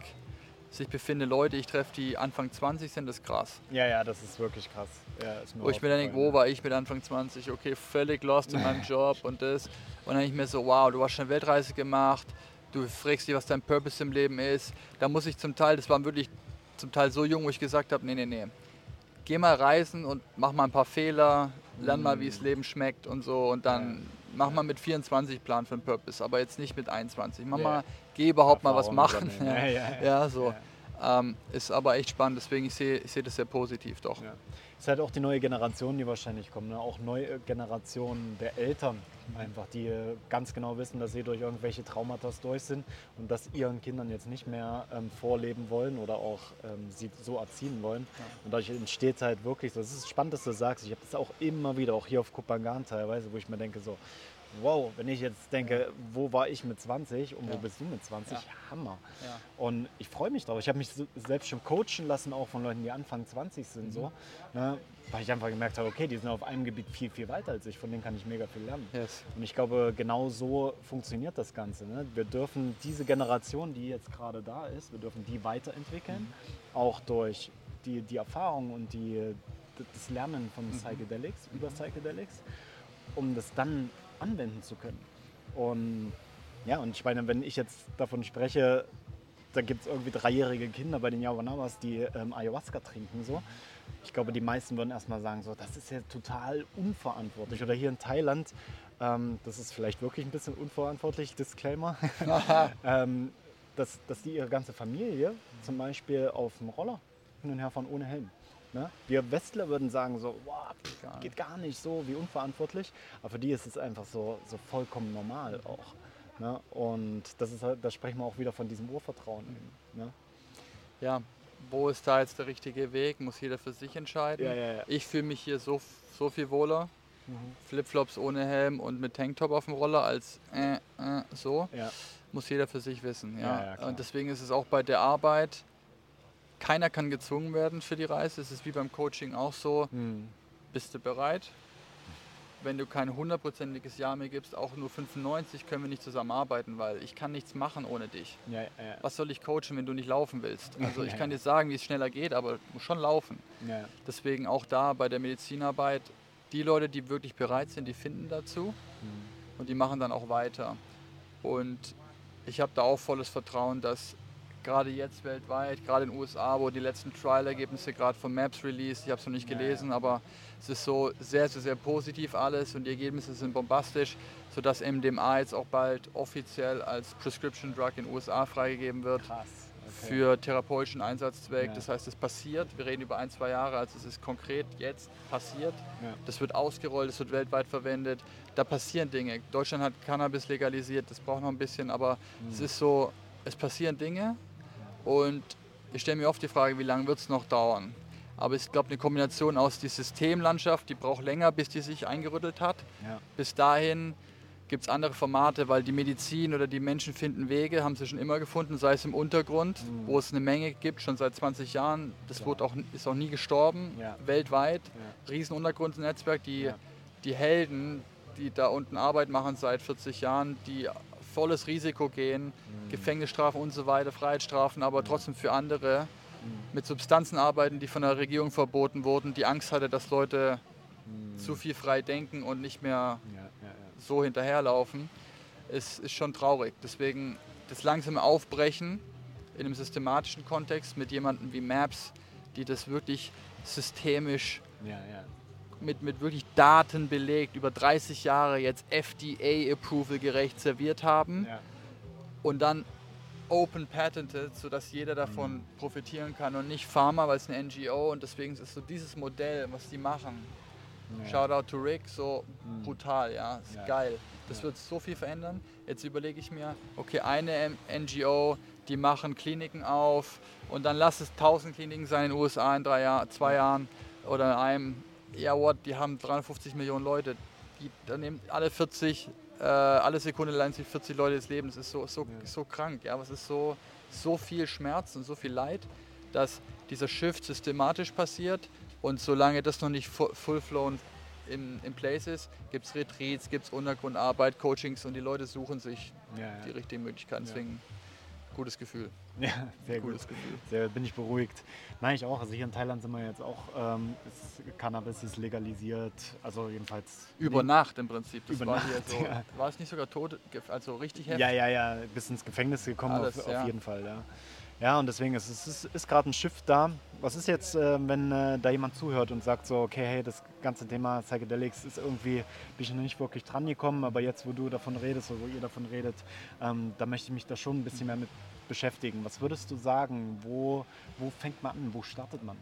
Speaker 1: sich befinden Leute, ich treffe, die Anfang 20 sind, das ist krass.
Speaker 3: Ja, ja, das ist wirklich krass. Ja,
Speaker 1: wo ich mir dann denke, wo war ich mit Anfang 20? Okay, völlig lost in meinem Job und das. Und dann denke ich mir so, wow, du hast schon eine Weltreise gemacht, du fragst dich, was dein Purpose im Leben ist. Da muss ich zum Teil, das war wirklich zum Teil so jung, wo ich gesagt habe, nee, nee, nee. Geh mal reisen und mach mal ein paar Fehler, lern mal, wie das Leben schmeckt und so und dann mach mal mit 24 Plan für den Purpose, aber jetzt nicht mit 21. Mach mal, geh überhaupt mal was machen. Ja, ja, ja, so. Ähm, ist aber echt spannend, deswegen ich sehe ich seh das sehr positiv doch.
Speaker 3: Es ist halt auch die neue Generation, die wahrscheinlich kommt, ne? auch neue Generationen der Eltern einfach, die äh, ganz genau wissen, dass sie durch irgendwelche Traumata durch sind und das ihren Kindern jetzt nicht mehr ähm, vorleben wollen oder auch ähm, sie so erziehen wollen. Ja. Und dadurch entsteht halt wirklich so, es ist spannend, dass du sagst, ich habe das auch immer wieder, auch hier auf Kupangan teilweise, wo ich mir denke so, wow, wenn ich jetzt denke, wo war ich mit 20 und wo bist du mit 20? Ja. Hammer. Ja. Und ich freue mich drauf. Ich habe mich selbst schon coachen lassen, auch von Leuten, die Anfang 20 sind, mhm. so, ne, weil ich einfach gemerkt habe, okay, die sind auf einem Gebiet viel, viel weiter als ich, von denen kann ich mega viel lernen. Yes. Und ich glaube, genau so funktioniert das Ganze. Ne? Wir dürfen diese Generation, die jetzt gerade da ist, wir dürfen die weiterentwickeln, mhm. auch durch die, die Erfahrung und die, das Lernen von mhm. Psychedelics, über Psychedelics, um das dann anwenden zu können. Und ja, und ich meine, wenn ich jetzt davon spreche, da gibt es irgendwie dreijährige Kinder bei den Yawanawas, die ähm, Ayahuasca trinken. So. Ich glaube, die meisten würden erstmal sagen, so, das ist ja total unverantwortlich. Oder hier in Thailand, ähm, das ist vielleicht wirklich ein bisschen unverantwortlich, Disclaimer, ähm, dass, dass die ihre ganze Familie zum Beispiel auf dem Roller hin und her fahren ohne Helm. Ne? Wir Westler würden sagen so, wow, pff, geht gar nicht so, wie unverantwortlich. Aber für die ist es einfach so, so vollkommen normal auch. Ne? Und das ist halt, da sprechen wir auch wieder von diesem Urvertrauen. Ne?
Speaker 1: Ja, wo ist da jetzt der richtige Weg? Muss jeder für sich entscheiden.
Speaker 3: Ja, ja, ja.
Speaker 1: Ich fühle mich hier so, so viel wohler.
Speaker 3: Mhm.
Speaker 1: Flipflops ohne Helm und mit Tanktop auf dem Roller als äh, äh, so. Muss jeder für sich wissen. Ja. Und deswegen ist es auch bei der Arbeit, keiner kann gezwungen werden für die Reise. Es ist wie beim Coaching auch so.
Speaker 3: Hm.
Speaker 1: Bist du bereit? Wenn du kein hundertprozentiges Ja mir gibst, auch nur 95, können wir nicht zusammenarbeiten, weil ich kann nichts machen ohne dich.
Speaker 3: Ja, ja,
Speaker 1: Was soll ich coachen, wenn du nicht laufen willst? Also ich
Speaker 3: Ja,
Speaker 1: kann
Speaker 3: ja.
Speaker 1: dir sagen, wie es schneller geht, aber du musst schon laufen.
Speaker 3: ja.
Speaker 1: Deswegen auch da bei der Medizinarbeit, die Leute, die wirklich bereit sind, die finden dazu und die machen dann auch weiter. Und ich habe da auch volles Vertrauen, dass gerade jetzt weltweit, gerade in den USA, wo die letzten Trial-Ergebnisse gerade von Maps released, ich habe es noch nicht gelesen, aber es ist so sehr, sehr, sehr positiv alles und die Ergebnisse sind bombastisch, sodass MDMA jetzt auch bald offiziell als Prescription Drug in den USA freigegeben wird
Speaker 3: Krass. Okay.
Speaker 1: für therapeutischen Einsatzzweck.
Speaker 3: Ja.
Speaker 1: Das heißt, es passiert. Wir reden über ein, zwei Jahre, also es ist konkret jetzt passiert.
Speaker 3: Ja.
Speaker 1: Das wird ausgerollt, es wird weltweit verwendet. Da passieren Dinge. Deutschland hat Cannabis legalisiert, das braucht noch ein bisschen, aber
Speaker 3: Mhm.
Speaker 1: es ist so, es passieren Dinge und ich stelle mir oft die Frage, wie lange wird es noch dauern? Aber ich glaube, eine Kombination aus die Systemlandschaft, die braucht länger, bis die sich eingerüttelt hat.
Speaker 3: Ja.
Speaker 1: Bis dahin gibt es andere Formate, weil die Medizin oder die Menschen finden Wege, haben sie schon immer gefunden, sei es im Untergrund,
Speaker 3: Mhm.
Speaker 1: wo es eine Menge gibt, schon seit 20 Jahren. Das wurde auch, ist auch nie gestorben,
Speaker 3: Ja.
Speaker 1: weltweit.
Speaker 3: Ja.
Speaker 1: Riesen Untergrundnetzwerk, die,
Speaker 3: Ja.
Speaker 1: die Helden, die da unten Arbeit machen seit 40 Jahren, die volles Risiko gehen,
Speaker 3: Mhm.
Speaker 1: Gefängnisstrafen und so weiter, Freiheitsstrafen, aber trotzdem für andere
Speaker 3: Mhm.
Speaker 1: mit Substanzen arbeiten, die von der Regierung verboten wurden, die Angst hatte, dass Leute
Speaker 3: Mhm.
Speaker 1: zu viel frei denken und nicht mehr
Speaker 3: Ja, ja, ja.
Speaker 1: so hinterherlaufen, ist, ist schon traurig. Deswegen das langsame Aufbrechen in einem systematischen Kontext mit jemandem wie Maps, die das wirklich systemisch. Mit, mit wirklich Daten belegt, über 30 Jahre jetzt FDA-Approval gerecht serviert haben
Speaker 3: ja.
Speaker 1: und dann open patented, sodass jeder davon
Speaker 3: Mhm.
Speaker 1: profitieren kann und nicht Pharma, weil es eine NGO und deswegen ist so dieses Modell, was die machen.
Speaker 3: Ja.
Speaker 1: Shoutout to Rick, so
Speaker 3: Mhm.
Speaker 1: brutal, ja, ist
Speaker 3: Ja.
Speaker 1: geil. Das wird so viel verändern. Jetzt überlege ich mir, okay, eine NGO, die machen Kliniken auf und dann lass es 1000 Kliniken sein in den USA in drei Jahr, zwei Jahren oder in einem. Ja, what, die haben 350 Millionen Leute. Die, dann nehmen alle 40, äh, alle Sekunde leihen sich 40 Leute das Leben. Das ist so, so,
Speaker 3: Ja.
Speaker 1: so krank, ja, aber es ist so, so viel Schmerz und so viel Leid, dass dieser Shift systematisch passiert und solange das noch nicht fu- full-flown in, in place ist, gibt es Retreats, gibt es Untergrundarbeit, Coachings und die Leute suchen sich
Speaker 3: Ja, ja.
Speaker 1: die richtigen Möglichkeiten. Deswegen gutes Gefühl.
Speaker 3: ja, sehr gut.
Speaker 1: Gefühl.
Speaker 3: Sehr, bin ich beruhigt. Nein, ich auch. Also hier in Thailand sind wir jetzt auch, ähm, ist, Cannabis ist legalisiert, also jedenfalls.
Speaker 1: Über Nacht im Prinzip. Das
Speaker 3: Über
Speaker 1: war
Speaker 3: Nacht,
Speaker 1: so.
Speaker 3: ja.
Speaker 1: War es nicht sogar tot, also richtig heftig?
Speaker 3: Ja, ja, ja, bis ins Gefängnis gekommen,
Speaker 1: Alles,
Speaker 3: auf,
Speaker 1: ja.
Speaker 3: auf jeden Fall, ja. Ja, und deswegen ist es ist, ist gerade ein Shift da. Was ist jetzt, äh, wenn äh, da jemand zuhört und sagt so, okay, hey, das ganze Thema Psychedelics ist irgendwie, bin ich noch nicht wirklich dran gekommen, aber jetzt, wo du davon redest oder wo ihr davon redet, ähm, da möchte ich mich da schon ein bisschen mehr mit beschäftigen. Was würdest du sagen, wo, wo fängt man an, wo startet man?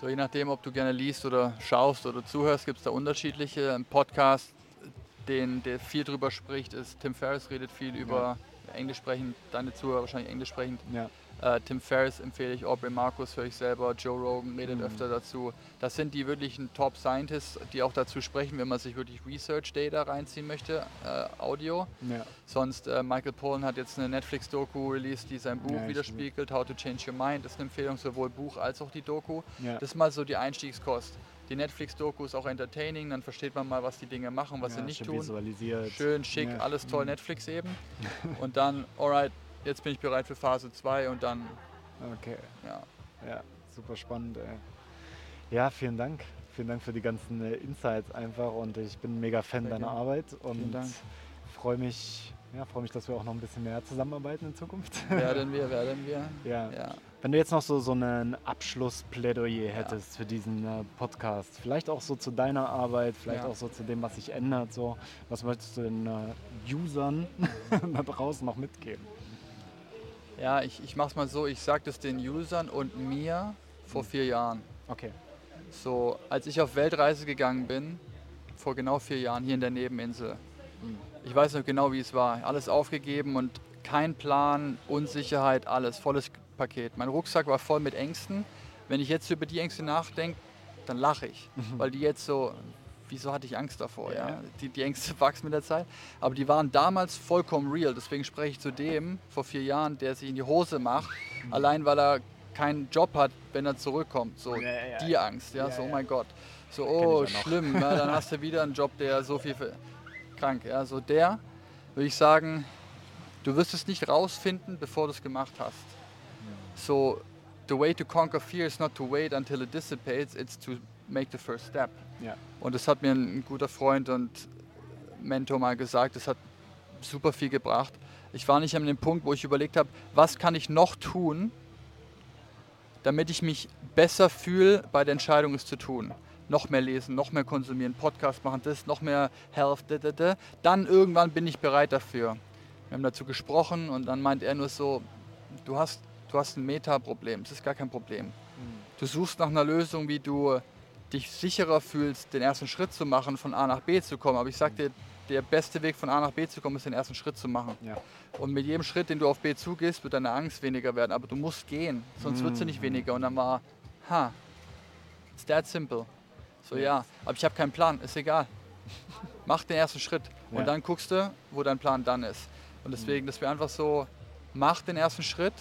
Speaker 1: So je nachdem, ob du gerne liest oder schaust oder zuhörst, gibt es da unterschiedliche. Ein Podcast, den, der viel drüber spricht, ist Tim Ferriss, redet viel über Englisch sprechend, deine Zuhörer wahrscheinlich Englisch sprechend.
Speaker 3: Ja.
Speaker 1: Äh, Tim Ferriss empfehle ich, Aubrey Marcus höre ich selber, Joe Rogan redet
Speaker 3: Mhm.
Speaker 1: öfter dazu. Das sind die wirklichen Top Scientists, die auch dazu sprechen, wenn man sich wirklich Research Data reinziehen möchte, äh, Audio.
Speaker 3: Ja.
Speaker 1: Sonst äh, Michael Pollan hat jetzt eine Netflix-Doku released, die sein Buch
Speaker 3: Ja,
Speaker 1: widerspiegelt, How to Change Your Mind. Das ist eine Empfehlung, sowohl Buch als auch die Doku.
Speaker 3: Ja.
Speaker 1: Das ist mal so die Einstiegskost. Die Netflix-Doku ist auch entertaining, dann versteht man mal, was die Dinge machen, was
Speaker 3: ja,
Speaker 1: sie nicht
Speaker 3: schön
Speaker 1: tun.
Speaker 3: Visualisiert.
Speaker 1: Schön, schick,
Speaker 3: Ja.
Speaker 1: alles toll,
Speaker 3: Mhm.
Speaker 1: Netflix eben. Und dann, alright, jetzt bin ich bereit für Phase 2 und dann,
Speaker 3: Okay.
Speaker 1: ja.
Speaker 3: Ja, super spannend. Ey. Ja, vielen Dank. Vielen Dank für die ganzen äh, Insights einfach und ich bin mega Fan
Speaker 1: Sehr
Speaker 3: deiner
Speaker 1: gerne.
Speaker 3: Arbeit und freue mich
Speaker 2: Ja, freue mich, dass wir auch noch ein bisschen mehr zusammenarbeiten in Zukunft.
Speaker 1: Werden wir, werden wir.
Speaker 2: Ja. ja. Wenn du jetzt noch so, so ein Abschlussplädoyer hättest ja. für diesen äh, Podcast, vielleicht auch so zu deiner Arbeit, vielleicht ja. auch so zu dem, was sich ändert, so, was möchtest du den äh, Usern da draußen noch mitgeben?
Speaker 1: Ja, ich, ich mache es mal so, ich sage das den Usern und mir vor vier Jahren.
Speaker 2: Okay.
Speaker 1: So, als ich auf Weltreise gegangen bin, vor genau vier Jahren hier in der Nebeninsel, hm. Ich weiß noch genau, wie es war. Alles aufgegeben und kein Plan, Unsicherheit, alles, volles Paket. Mein Rucksack war voll mit Ängsten. Wenn ich jetzt über die Ängste nachdenke, dann lache ich, mhm. weil die jetzt so, wieso hatte ich Angst davor? Ja. ja? Die, die Ängste wachsen mit der Zeit, aber die waren damals vollkommen real. Deswegen spreche ich zu dem vor vier Jahren, der sich in die Hose macht, mhm. allein weil er keinen Job hat, wenn er zurückkommt. So ja, ja, die Angst, ja, so oh mein Gott. So, oh, schlimm, dann hast du wieder einen Job, der so viel krank. Ja, so der, würde ich sagen, du wirst es nicht rausfinden, bevor du es gemacht hast. So, the way to conquer fear is not to wait until it dissipates, it's to make the first step.
Speaker 2: Ja.
Speaker 1: Und das hat mir ein guter Freund und Mentor mal gesagt, das hat super viel gebracht. Ich war nicht an dem Punkt, wo ich überlegt habe, was kann ich noch tun, damit ich mich besser fühle bei der Entscheidung, es zu tun noch mehr lesen, noch mehr konsumieren, Podcast machen, das, noch mehr Health, da, da, da. dann irgendwann bin ich bereit dafür. Wir haben dazu gesprochen und dann meint er nur so, du hast, du hast ein Meta-Problem, das ist gar kein Problem. Mhm. Du suchst nach einer Lösung, wie du dich sicherer fühlst, den ersten Schritt zu machen, von A nach B zu kommen. Aber ich sag dir, der beste Weg von A nach B zu kommen, ist den ersten Schritt zu machen.
Speaker 2: Ja.
Speaker 1: Und mit jedem Schritt, den du auf B zugehst, wird deine Angst weniger werden. Aber du musst gehen, sonst mhm. wird sie nicht weniger. Und dann war, ha, it's that simple. So, ja, aber ich habe keinen Plan, ist egal. Mach den ersten Schritt und ja. dann guckst du, wo dein Plan dann ist. Und deswegen, dass wir einfach so, mach den ersten Schritt,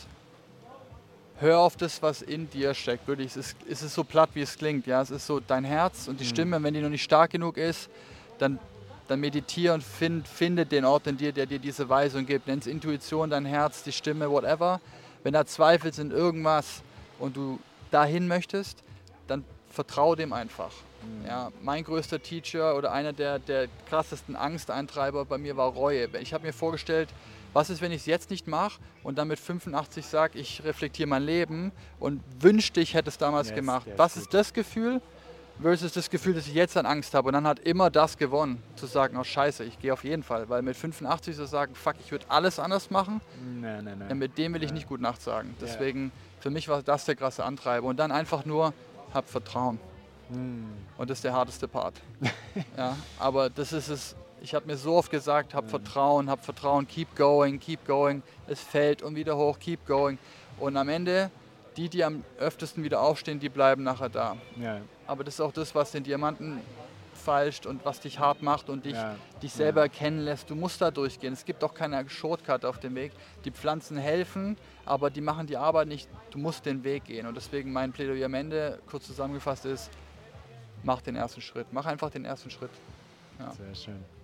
Speaker 1: hör auf das, was in dir steckt. Wirklich, es ist, es ist so platt, wie es klingt. Ja? Es ist so dein Herz und die mhm. Stimme, wenn die noch nicht stark genug ist, dann, dann meditiere und find, finde den Ort in dir, der dir diese Weisung gibt. Nenn es Intuition, dein Herz, die Stimme, whatever. Wenn da Zweifel sind, irgendwas und du dahin möchtest, dann vertraue dem einfach. Mhm. Ja, mein größter Teacher oder einer der, der krassesten Angsteintreiber bei mir war Reue. Ich habe mir vorgestellt, was ist, wenn ich es jetzt nicht mache und dann mit 85 sage, ich reflektiere mein Leben und wünschte, ich hätte es damals yes, gemacht. Was ist das Gefühl versus das Gefühl, dass ich jetzt an Angst habe? Und dann hat immer das gewonnen, zu sagen, oh scheiße, ich gehe auf jeden Fall. Weil mit 85 zu sagen, fuck, ich würde alles anders machen,
Speaker 2: nee, nee.
Speaker 1: Ja, mit dem will ich nicht gut Nacht sagen. Deswegen, für mich war das der krasse Antreiber. Und dann einfach nur, hab Vertrauen. Mm. Und das ist der harteste Part. ja, aber das ist es. Ich habe mir so oft gesagt, hab. Vertrauen, hab Vertrauen, keep going, keep going. Es fällt und wieder hoch, keep going. Und am Ende, die, die am öftesten wieder aufstehen, die bleiben nachher da.
Speaker 2: Ja.
Speaker 1: Aber das ist auch das, was den Diamanten falscht und was dich hart macht und dich, ja. dich selber ja. erkennen lässt. Du musst da durchgehen. Es gibt auch keine Shortcut auf dem Weg. Die Pflanzen helfen, aber die machen die Arbeit nicht. Du musst den Weg gehen. Und deswegen mein Plädoyer am Ende, kurz zusammengefasst, ist, mach den ersten Schritt. Mach einfach den ersten Schritt.
Speaker 2: Sehr schön.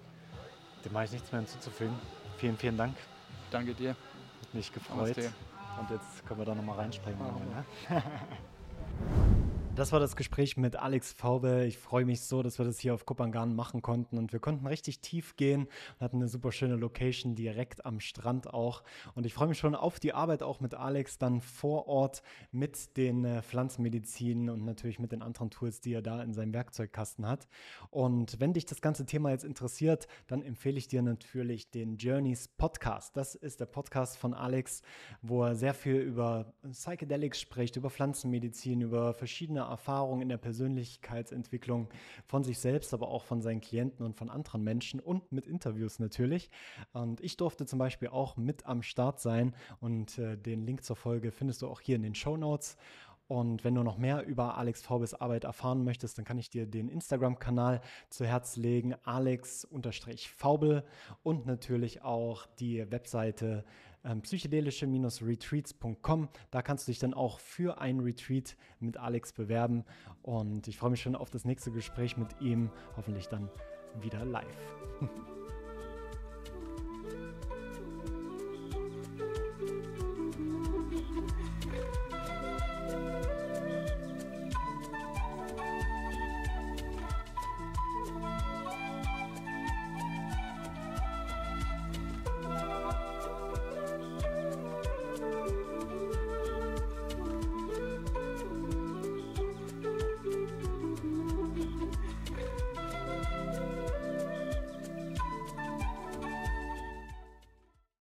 Speaker 2: Dem mache ich nichts mehr hinzuzufügen. Vielen, vielen Dank.
Speaker 1: Danke dir.
Speaker 2: Hat mich gefreut. Und jetzt können wir da nochmal reinspringen. Ne? Das war das Gespräch mit Alex Faube. Ich freue mich so, dass wir das hier auf Kopangan machen konnten und wir konnten richtig tief gehen und hatten eine super schöne Location direkt am Strand auch. Und ich freue mich schon auf die Arbeit auch mit Alex dann vor Ort mit den äh, Pflanzenmedizinen und natürlich mit den anderen Tools, die er da in seinem Werkzeugkasten hat. Und wenn dich das ganze Thema jetzt interessiert, dann empfehle ich dir natürlich den Journeys Podcast. Das ist der Podcast von Alex, wo er sehr viel über Psychedelics spricht, über Pflanzenmedizin, über verschiedene Erfahrungen in der Persönlichkeitsentwicklung von sich selbst, aber auch von seinen Klienten und von anderen Menschen und mit Interviews natürlich. Und ich durfte zum Beispiel auch mit am Start sein und äh, den Link zur Folge findest du auch hier in den Show Notes. Und wenn du noch mehr über Alex Faubes Arbeit erfahren möchtest, dann kann ich dir den Instagram-Kanal zu Herz legen, alex-faubel und natürlich auch die Webseite ähm, psychedelische-retreats.com. Da kannst du dich dann auch für ein Retreat mit Alex bewerben. Und ich freue mich schon auf das nächste Gespräch mit ihm, hoffentlich dann wieder live.